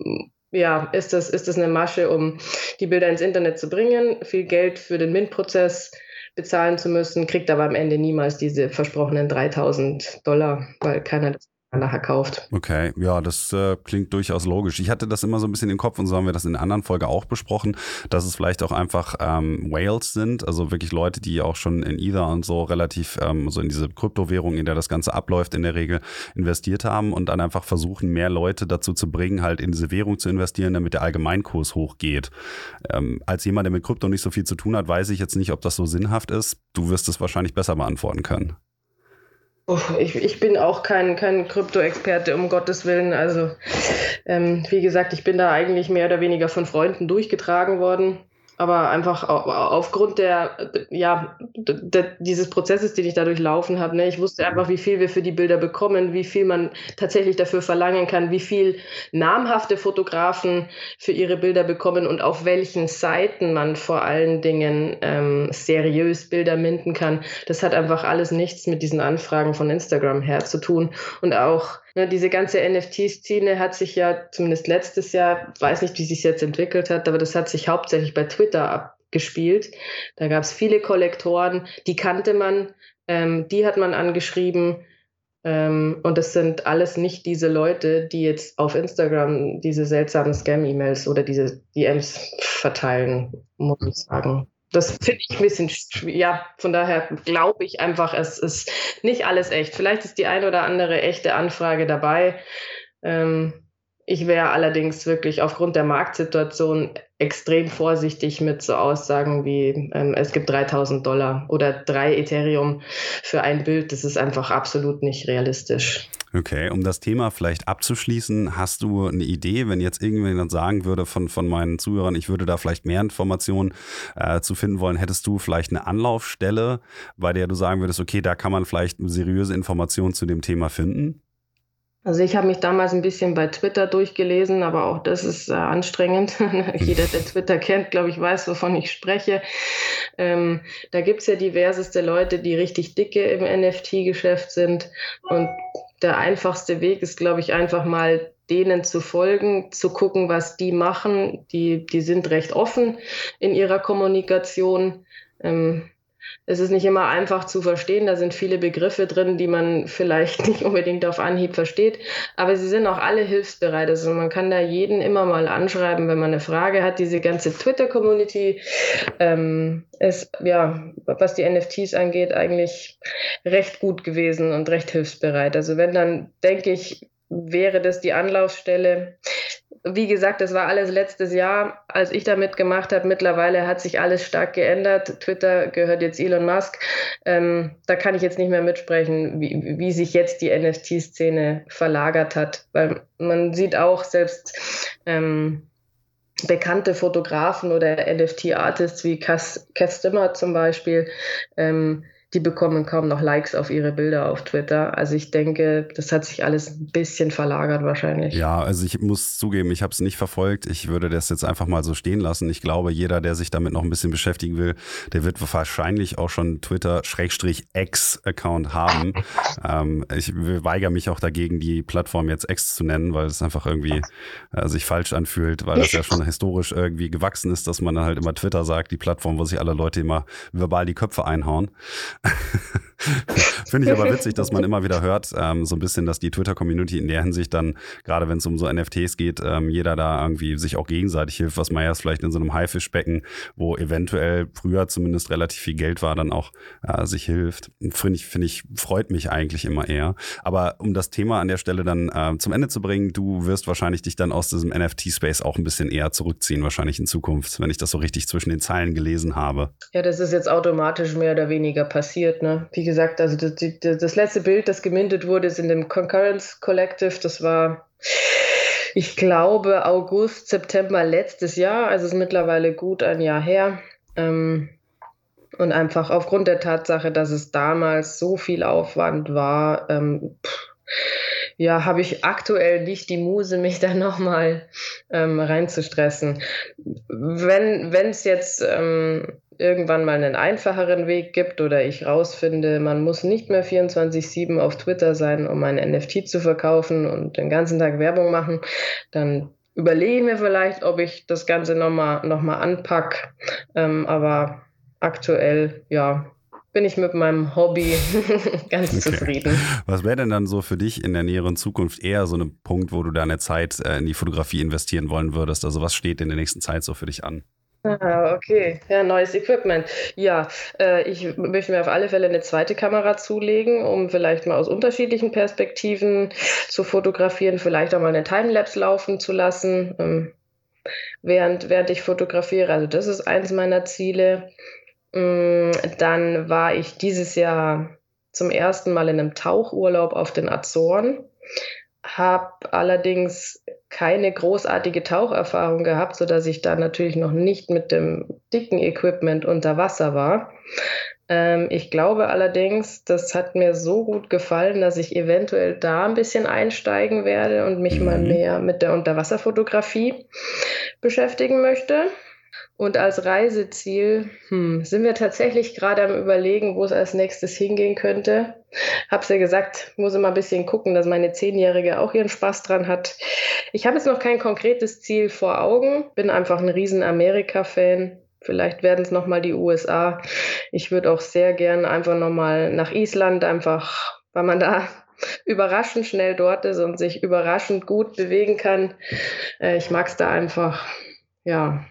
ja, ist das, ist das eine Masche, um die Bilder ins Internet zu bringen, viel Geld für den MINT-Prozess bezahlen zu müssen, kriegt aber am Ende niemals diese versprochenen 3000 Dollar, weil keiner das nachher kauft. Okay, ja, das äh, klingt durchaus logisch. Ich hatte das immer so ein bisschen im Kopf und so haben wir das in einer anderen Folge auch besprochen, dass es vielleicht auch einfach ähm, Whales sind, also wirklich Leute, die auch schon in Ether und so relativ ähm, so in diese Kryptowährung, in der das Ganze abläuft, in der Regel investiert haben und dann einfach versuchen, mehr Leute dazu zu bringen, halt in diese Währung zu investieren, damit der Allgemeinkurs hochgeht. Ähm, als jemand, der mit Krypto nicht so viel zu tun hat, weiß ich jetzt nicht, ob das so sinnhaft ist. Du wirst es wahrscheinlich besser beantworten können. Ich, ich bin auch kein, kein Krypto-Experte, um Gottes Willen. Also, ähm, wie gesagt, ich bin da eigentlich mehr oder weniger von Freunden durchgetragen worden aber einfach aufgrund der, ja, dieses Prozesses, den ich da durchlaufen habe. Ne? Ich wusste einfach, wie viel wir für die Bilder bekommen, wie viel man tatsächlich dafür verlangen kann, wie viel namhafte Fotografen für ihre Bilder bekommen und auf welchen Seiten man vor allen Dingen ähm, seriös Bilder minden kann. Das hat einfach alles nichts mit diesen Anfragen von Instagram her zu tun. Und auch Ne, diese ganze NFT-Szene hat sich ja zumindest letztes Jahr, weiß nicht, wie sich jetzt entwickelt hat, aber das hat sich hauptsächlich bei Twitter abgespielt. Da gab es viele Kollektoren, die kannte man, ähm, die hat man angeschrieben. Ähm, und das sind alles nicht diese Leute, die jetzt auf Instagram diese seltsamen Scam-E-Mails oder diese DMs verteilen, muss ich sagen das finde ich ein bisschen, ja, von daher glaube ich einfach, es ist nicht alles echt. Vielleicht ist die eine oder andere echte Anfrage dabei. Ähm, ich wäre allerdings wirklich aufgrund der Marktsituation extrem vorsichtig mit so Aussagen wie ähm, es gibt 3000 Dollar oder drei Ethereum für ein Bild. Das ist einfach absolut nicht realistisch. Okay, um das Thema vielleicht abzuschließen, hast du eine Idee, wenn jetzt irgendjemand sagen würde von, von meinen Zuhörern, ich würde da vielleicht mehr Informationen äh, zu finden wollen, hättest du vielleicht eine Anlaufstelle, bei der du sagen würdest, okay, da kann man vielleicht seriöse Informationen zu dem Thema finden? Also ich habe mich damals ein bisschen bei Twitter durchgelesen, aber auch das ist äh, anstrengend. Jeder, der Twitter kennt, glaube ich, weiß, wovon ich spreche. Ähm, da gibt's ja diverseste Leute, die richtig dicke im NFT-Geschäft sind. Und der einfachste Weg ist, glaube ich, einfach mal denen zu folgen, zu gucken, was die machen. Die, die sind recht offen in ihrer Kommunikation. Ähm, es ist nicht immer einfach zu verstehen. Da sind viele Begriffe drin, die man vielleicht nicht unbedingt auf Anhieb versteht. Aber sie sind auch alle hilfsbereit. Also man kann da jeden immer mal anschreiben, wenn man eine Frage hat. Diese ganze Twitter-Community ähm, ist, ja, was die NFTs angeht, eigentlich recht gut gewesen und recht hilfsbereit. Also wenn dann, denke ich, wäre das die Anlaufstelle wie gesagt, das war alles letztes Jahr, als ich da mitgemacht habe. Mittlerweile hat sich alles stark geändert. Twitter gehört jetzt Elon Musk. Ähm, da kann ich jetzt nicht mehr mitsprechen, wie, wie sich jetzt die NFT-Szene verlagert hat. Weil man sieht auch selbst ähm, bekannte Fotografen oder NFT-Artists wie Cass, Cass Stimmer zum Beispiel, ähm, die bekommen kaum noch Likes auf ihre Bilder auf Twitter. Also ich denke, das hat sich alles ein bisschen verlagert wahrscheinlich. Ja, also ich muss zugeben, ich habe es nicht verfolgt. Ich würde das jetzt einfach mal so stehen lassen. Ich glaube, jeder, der sich damit noch ein bisschen beschäftigen will, der wird wahrscheinlich auch schon Twitter-X-Account haben. ähm, ich weigere mich auch dagegen, die Plattform jetzt X zu nennen, weil es einfach irgendwie äh, sich falsch anfühlt, weil das ja schon historisch irgendwie gewachsen ist, dass man dann halt immer Twitter sagt, die Plattform, wo sich alle Leute immer verbal die Köpfe einhauen. Finde ich aber witzig, dass man immer wieder hört, ähm, so ein bisschen, dass die Twitter-Community in der Hinsicht dann, gerade wenn es um so NFTs geht, ähm, jeder da irgendwie sich auch gegenseitig hilft, was ja vielleicht in so einem Haifischbecken, wo eventuell früher zumindest relativ viel Geld war, dann auch äh, sich hilft. Finde ich, finde ich, freut mich eigentlich immer eher. Aber um das Thema an der Stelle dann äh, zum Ende zu bringen, du wirst wahrscheinlich dich dann aus diesem NFT-Space auch ein bisschen eher zurückziehen, wahrscheinlich in Zukunft, wenn ich das so richtig zwischen den Zeilen gelesen habe. Ja, das ist jetzt automatisch mehr oder weniger passiert. Ne? Wie gesagt, also das, das letzte Bild, das gemintet wurde, ist in dem Concurrence Collective. Das war, ich glaube, August, September letztes Jahr. Also ist mittlerweile gut ein Jahr her. Ähm, und einfach aufgrund der Tatsache, dass es damals so viel Aufwand war, ähm, ja, habe ich aktuell nicht die Muse, mich da nochmal ähm, reinzustressen. Wenn es jetzt ähm, irgendwann mal einen einfacheren Weg gibt oder ich rausfinde, man muss nicht mehr 24-7 auf Twitter sein, um ein NFT zu verkaufen und den ganzen Tag Werbung machen, dann überlege ich mir vielleicht, ob ich das Ganze nochmal noch mal anpacke. Ähm, aber aktuell, ja, bin ich mit meinem Hobby ganz okay. zufrieden. Was wäre denn dann so für dich in der näheren Zukunft eher so ein Punkt, wo du deine Zeit äh, in die Fotografie investieren wollen würdest? Also was steht in der nächsten Zeit so für dich an? Ah, okay. Ja, neues Equipment. Ja, äh, ich möchte mir auf alle Fälle eine zweite Kamera zulegen, um vielleicht mal aus unterschiedlichen Perspektiven zu fotografieren, vielleicht auch mal eine Timelapse laufen zu lassen, ähm, während, während ich fotografiere. Also das ist eins meiner Ziele. Ähm, dann war ich dieses Jahr zum ersten Mal in einem Tauchurlaub auf den Azoren habe allerdings keine großartige Taucherfahrung gehabt, sodass ich da natürlich noch nicht mit dem dicken Equipment unter Wasser war. Ähm, ich glaube allerdings, das hat mir so gut gefallen, dass ich eventuell da ein bisschen einsteigen werde und mich mhm. mal mehr mit der Unterwasserfotografie beschäftigen möchte. Und als Reiseziel hm, sind wir tatsächlich gerade am Überlegen, wo es als nächstes hingehen könnte. Hab's ja gesagt, muss immer ein bisschen gucken, dass meine Zehnjährige auch ihren Spaß dran hat. Ich habe jetzt noch kein konkretes Ziel vor Augen, bin einfach ein riesen Amerika-Fan. Vielleicht werden es nochmal die USA. Ich würde auch sehr gern einfach nochmal nach Island, einfach weil man da überraschend schnell dort ist und sich überraschend gut bewegen kann. Äh, ich mag es da einfach, ja,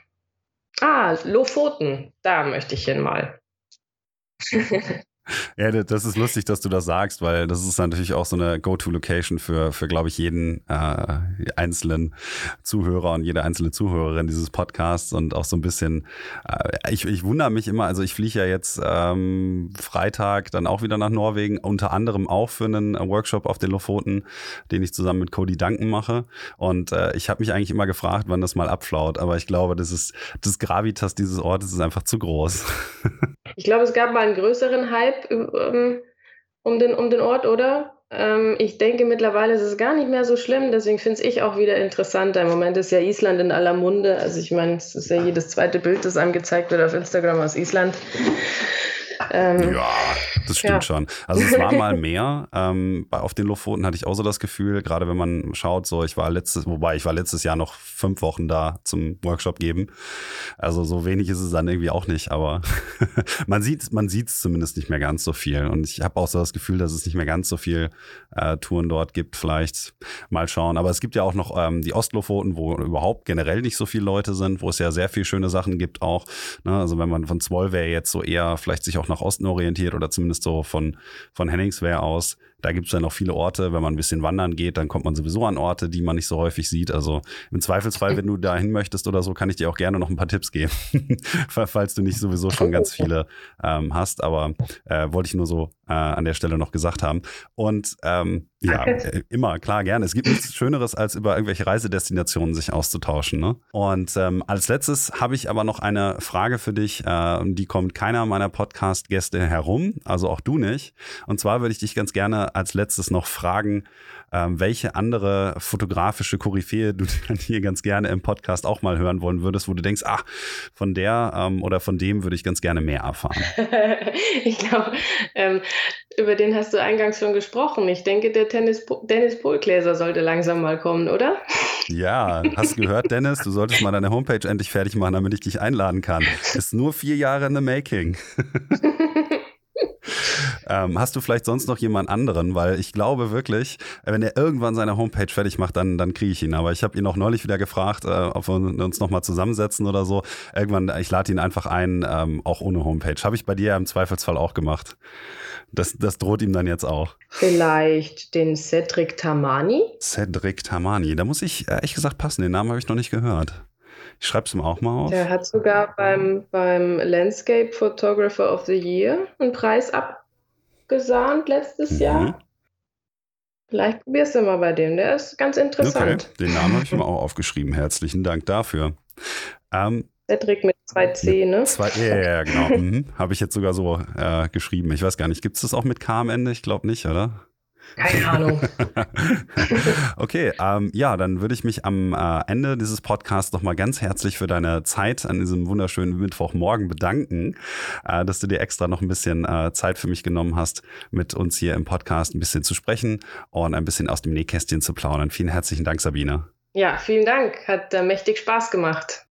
Ah, Lofoten, da möchte ich hin mal. Ja, das ist lustig, dass du das sagst, weil das ist natürlich auch so eine Go-To-Location für, für glaube ich, jeden äh, einzelnen Zuhörer und jede einzelne Zuhörerin dieses Podcasts und auch so ein bisschen, äh, ich, ich wundere mich immer, also ich fliege ja jetzt ähm, Freitag dann auch wieder nach Norwegen, unter anderem auch für einen Workshop auf den Lofoten, den ich zusammen mit Cody Duncan mache und äh, ich habe mich eigentlich immer gefragt, wann das mal abflaut, aber ich glaube, das ist, das Gravitas dieses Ortes ist einfach zu groß. Ich glaube, es gab mal einen größeren Hype ähm, um, den, um den Ort, oder? Ähm, ich denke, mittlerweile ist es gar nicht mehr so schlimm, deswegen finde ich auch wieder interessanter. Im Moment ist ja Island in aller Munde. Also ich meine, es ist ja jedes zweite Bild, das einem gezeigt wird auf Instagram aus Island. Ähm, ja, das stimmt ja. schon. Also es war mal mehr. Ähm, auf den Lofoten hatte ich auch so das Gefühl, gerade wenn man schaut, so ich war letztes, wobei ich war letztes Jahr noch fünf Wochen da zum Workshop geben. Also so wenig ist es dann irgendwie auch nicht, aber man sieht man sieht es zumindest nicht mehr ganz so viel. Und ich habe auch so das Gefühl, dass es nicht mehr ganz so viel äh, Touren dort gibt. Vielleicht mal schauen. Aber es gibt ja auch noch ähm, die Ostlofoten, wo überhaupt generell nicht so viele Leute sind, wo es ja sehr viele schöne Sachen gibt auch. Ne? Also wenn man von Zwollwehr jetzt so eher vielleicht sich auch nach Osten orientiert oder zumindest so von, von Henningswehr aus. Da gibt es dann noch viele Orte. Wenn man ein bisschen wandern geht, dann kommt man sowieso an Orte, die man nicht so häufig sieht. Also im Zweifelsfall, wenn du da hin möchtest oder so, kann ich dir auch gerne noch ein paar Tipps geben, falls du nicht sowieso schon ganz viele ähm, hast. Aber äh, wollte ich nur so äh, an der Stelle noch gesagt haben. Und ähm, ja, äh, immer, klar, gerne. Es gibt nichts Schöneres, als über irgendwelche Reisedestinationen sich auszutauschen. Ne? Und ähm, als letztes habe ich aber noch eine Frage für dich. Äh, die kommt keiner meiner Podcast-Gäste herum, also auch du nicht. Und zwar würde ich dich ganz gerne als letztes noch fragen, ähm, welche andere fotografische Koryphäe du hier ganz gerne im Podcast auch mal hören wollen würdest, wo du denkst, ach, von der ähm, oder von dem würde ich ganz gerne mehr erfahren. ich glaube, ähm, über den hast du eingangs schon gesprochen. Ich denke, der Tennis, Dennis Pohlgläser sollte langsam mal kommen, oder? Ja, hast du gehört, Dennis? Du solltest mal deine Homepage endlich fertig machen, damit ich dich einladen kann. Ist nur vier Jahre in the making. Ähm, hast du vielleicht sonst noch jemand anderen? Weil ich glaube wirklich, wenn er irgendwann seine Homepage fertig macht, dann, dann kriege ich ihn. Aber ich habe ihn auch neulich wieder gefragt, äh, ob wir uns nochmal zusammensetzen oder so. Irgendwann, ich lade ihn einfach ein, ähm, auch ohne Homepage. Habe ich bei dir im Zweifelsfall auch gemacht. Das, das droht ihm dann jetzt auch. Vielleicht den Cedric Tamani? Cedric Tamani, da muss ich ehrlich gesagt passen. Den Namen habe ich noch nicht gehört. Ich schreibe es ihm auch mal auf. Der hat sogar beim, beim Landscape Photographer of the Year einen Preis abgesahnt letztes mhm. Jahr. Vielleicht probierst du mal bei dem, der ist ganz interessant. Okay, den Namen habe ich mir auch aufgeschrieben. Herzlichen Dank dafür. Ähm, Cedric mit 2C, ne? Zwei, ja, ja, genau. mhm. Habe ich jetzt sogar so äh, geschrieben. Ich weiß gar nicht, gibt es das auch mit K am Ende? Ich glaube nicht, oder? Keine Ahnung. okay, ähm, ja, dann würde ich mich am äh, Ende dieses Podcasts nochmal ganz herzlich für deine Zeit an diesem wunderschönen Mittwochmorgen bedanken, äh, dass du dir extra noch ein bisschen äh, Zeit für mich genommen hast, mit uns hier im Podcast ein bisschen zu sprechen und ein bisschen aus dem Nähkästchen zu plaudern. Vielen herzlichen Dank, Sabine. Ja, vielen Dank. Hat äh, mächtig Spaß gemacht.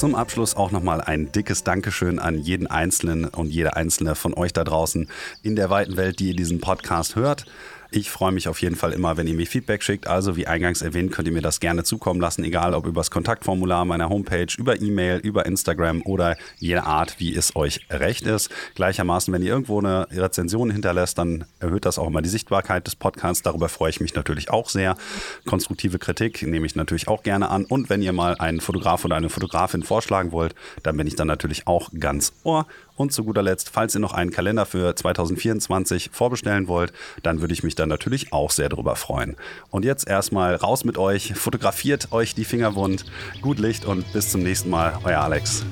Zum Abschluss auch nochmal ein dickes Dankeschön an jeden Einzelnen und jede Einzelne von euch da draußen in der weiten Welt, die ihr diesen Podcast hört. Ich freue mich auf jeden Fall immer, wenn ihr mir Feedback schickt. Also wie eingangs erwähnt, könnt ihr mir das gerne zukommen lassen, egal ob übers Kontaktformular meiner Homepage, über E-Mail, über Instagram oder jede Art, wie es euch recht ist. Gleichermaßen, wenn ihr irgendwo eine Rezension hinterlässt, dann erhöht das auch immer die Sichtbarkeit des Podcasts. Darüber freue ich mich natürlich auch sehr. Konstruktive Kritik nehme ich natürlich auch gerne an. Und wenn ihr mal einen Fotograf oder eine Fotografin vorschlagen wollt, dann bin ich dann natürlich auch ganz ohr. Und zu guter Letzt, falls ihr noch einen Kalender für 2024 vorbestellen wollt, dann würde ich mich dann natürlich auch sehr darüber freuen. Und jetzt erstmal raus mit euch, fotografiert euch die Finger wund, gut Licht und bis zum nächsten Mal, euer Alex.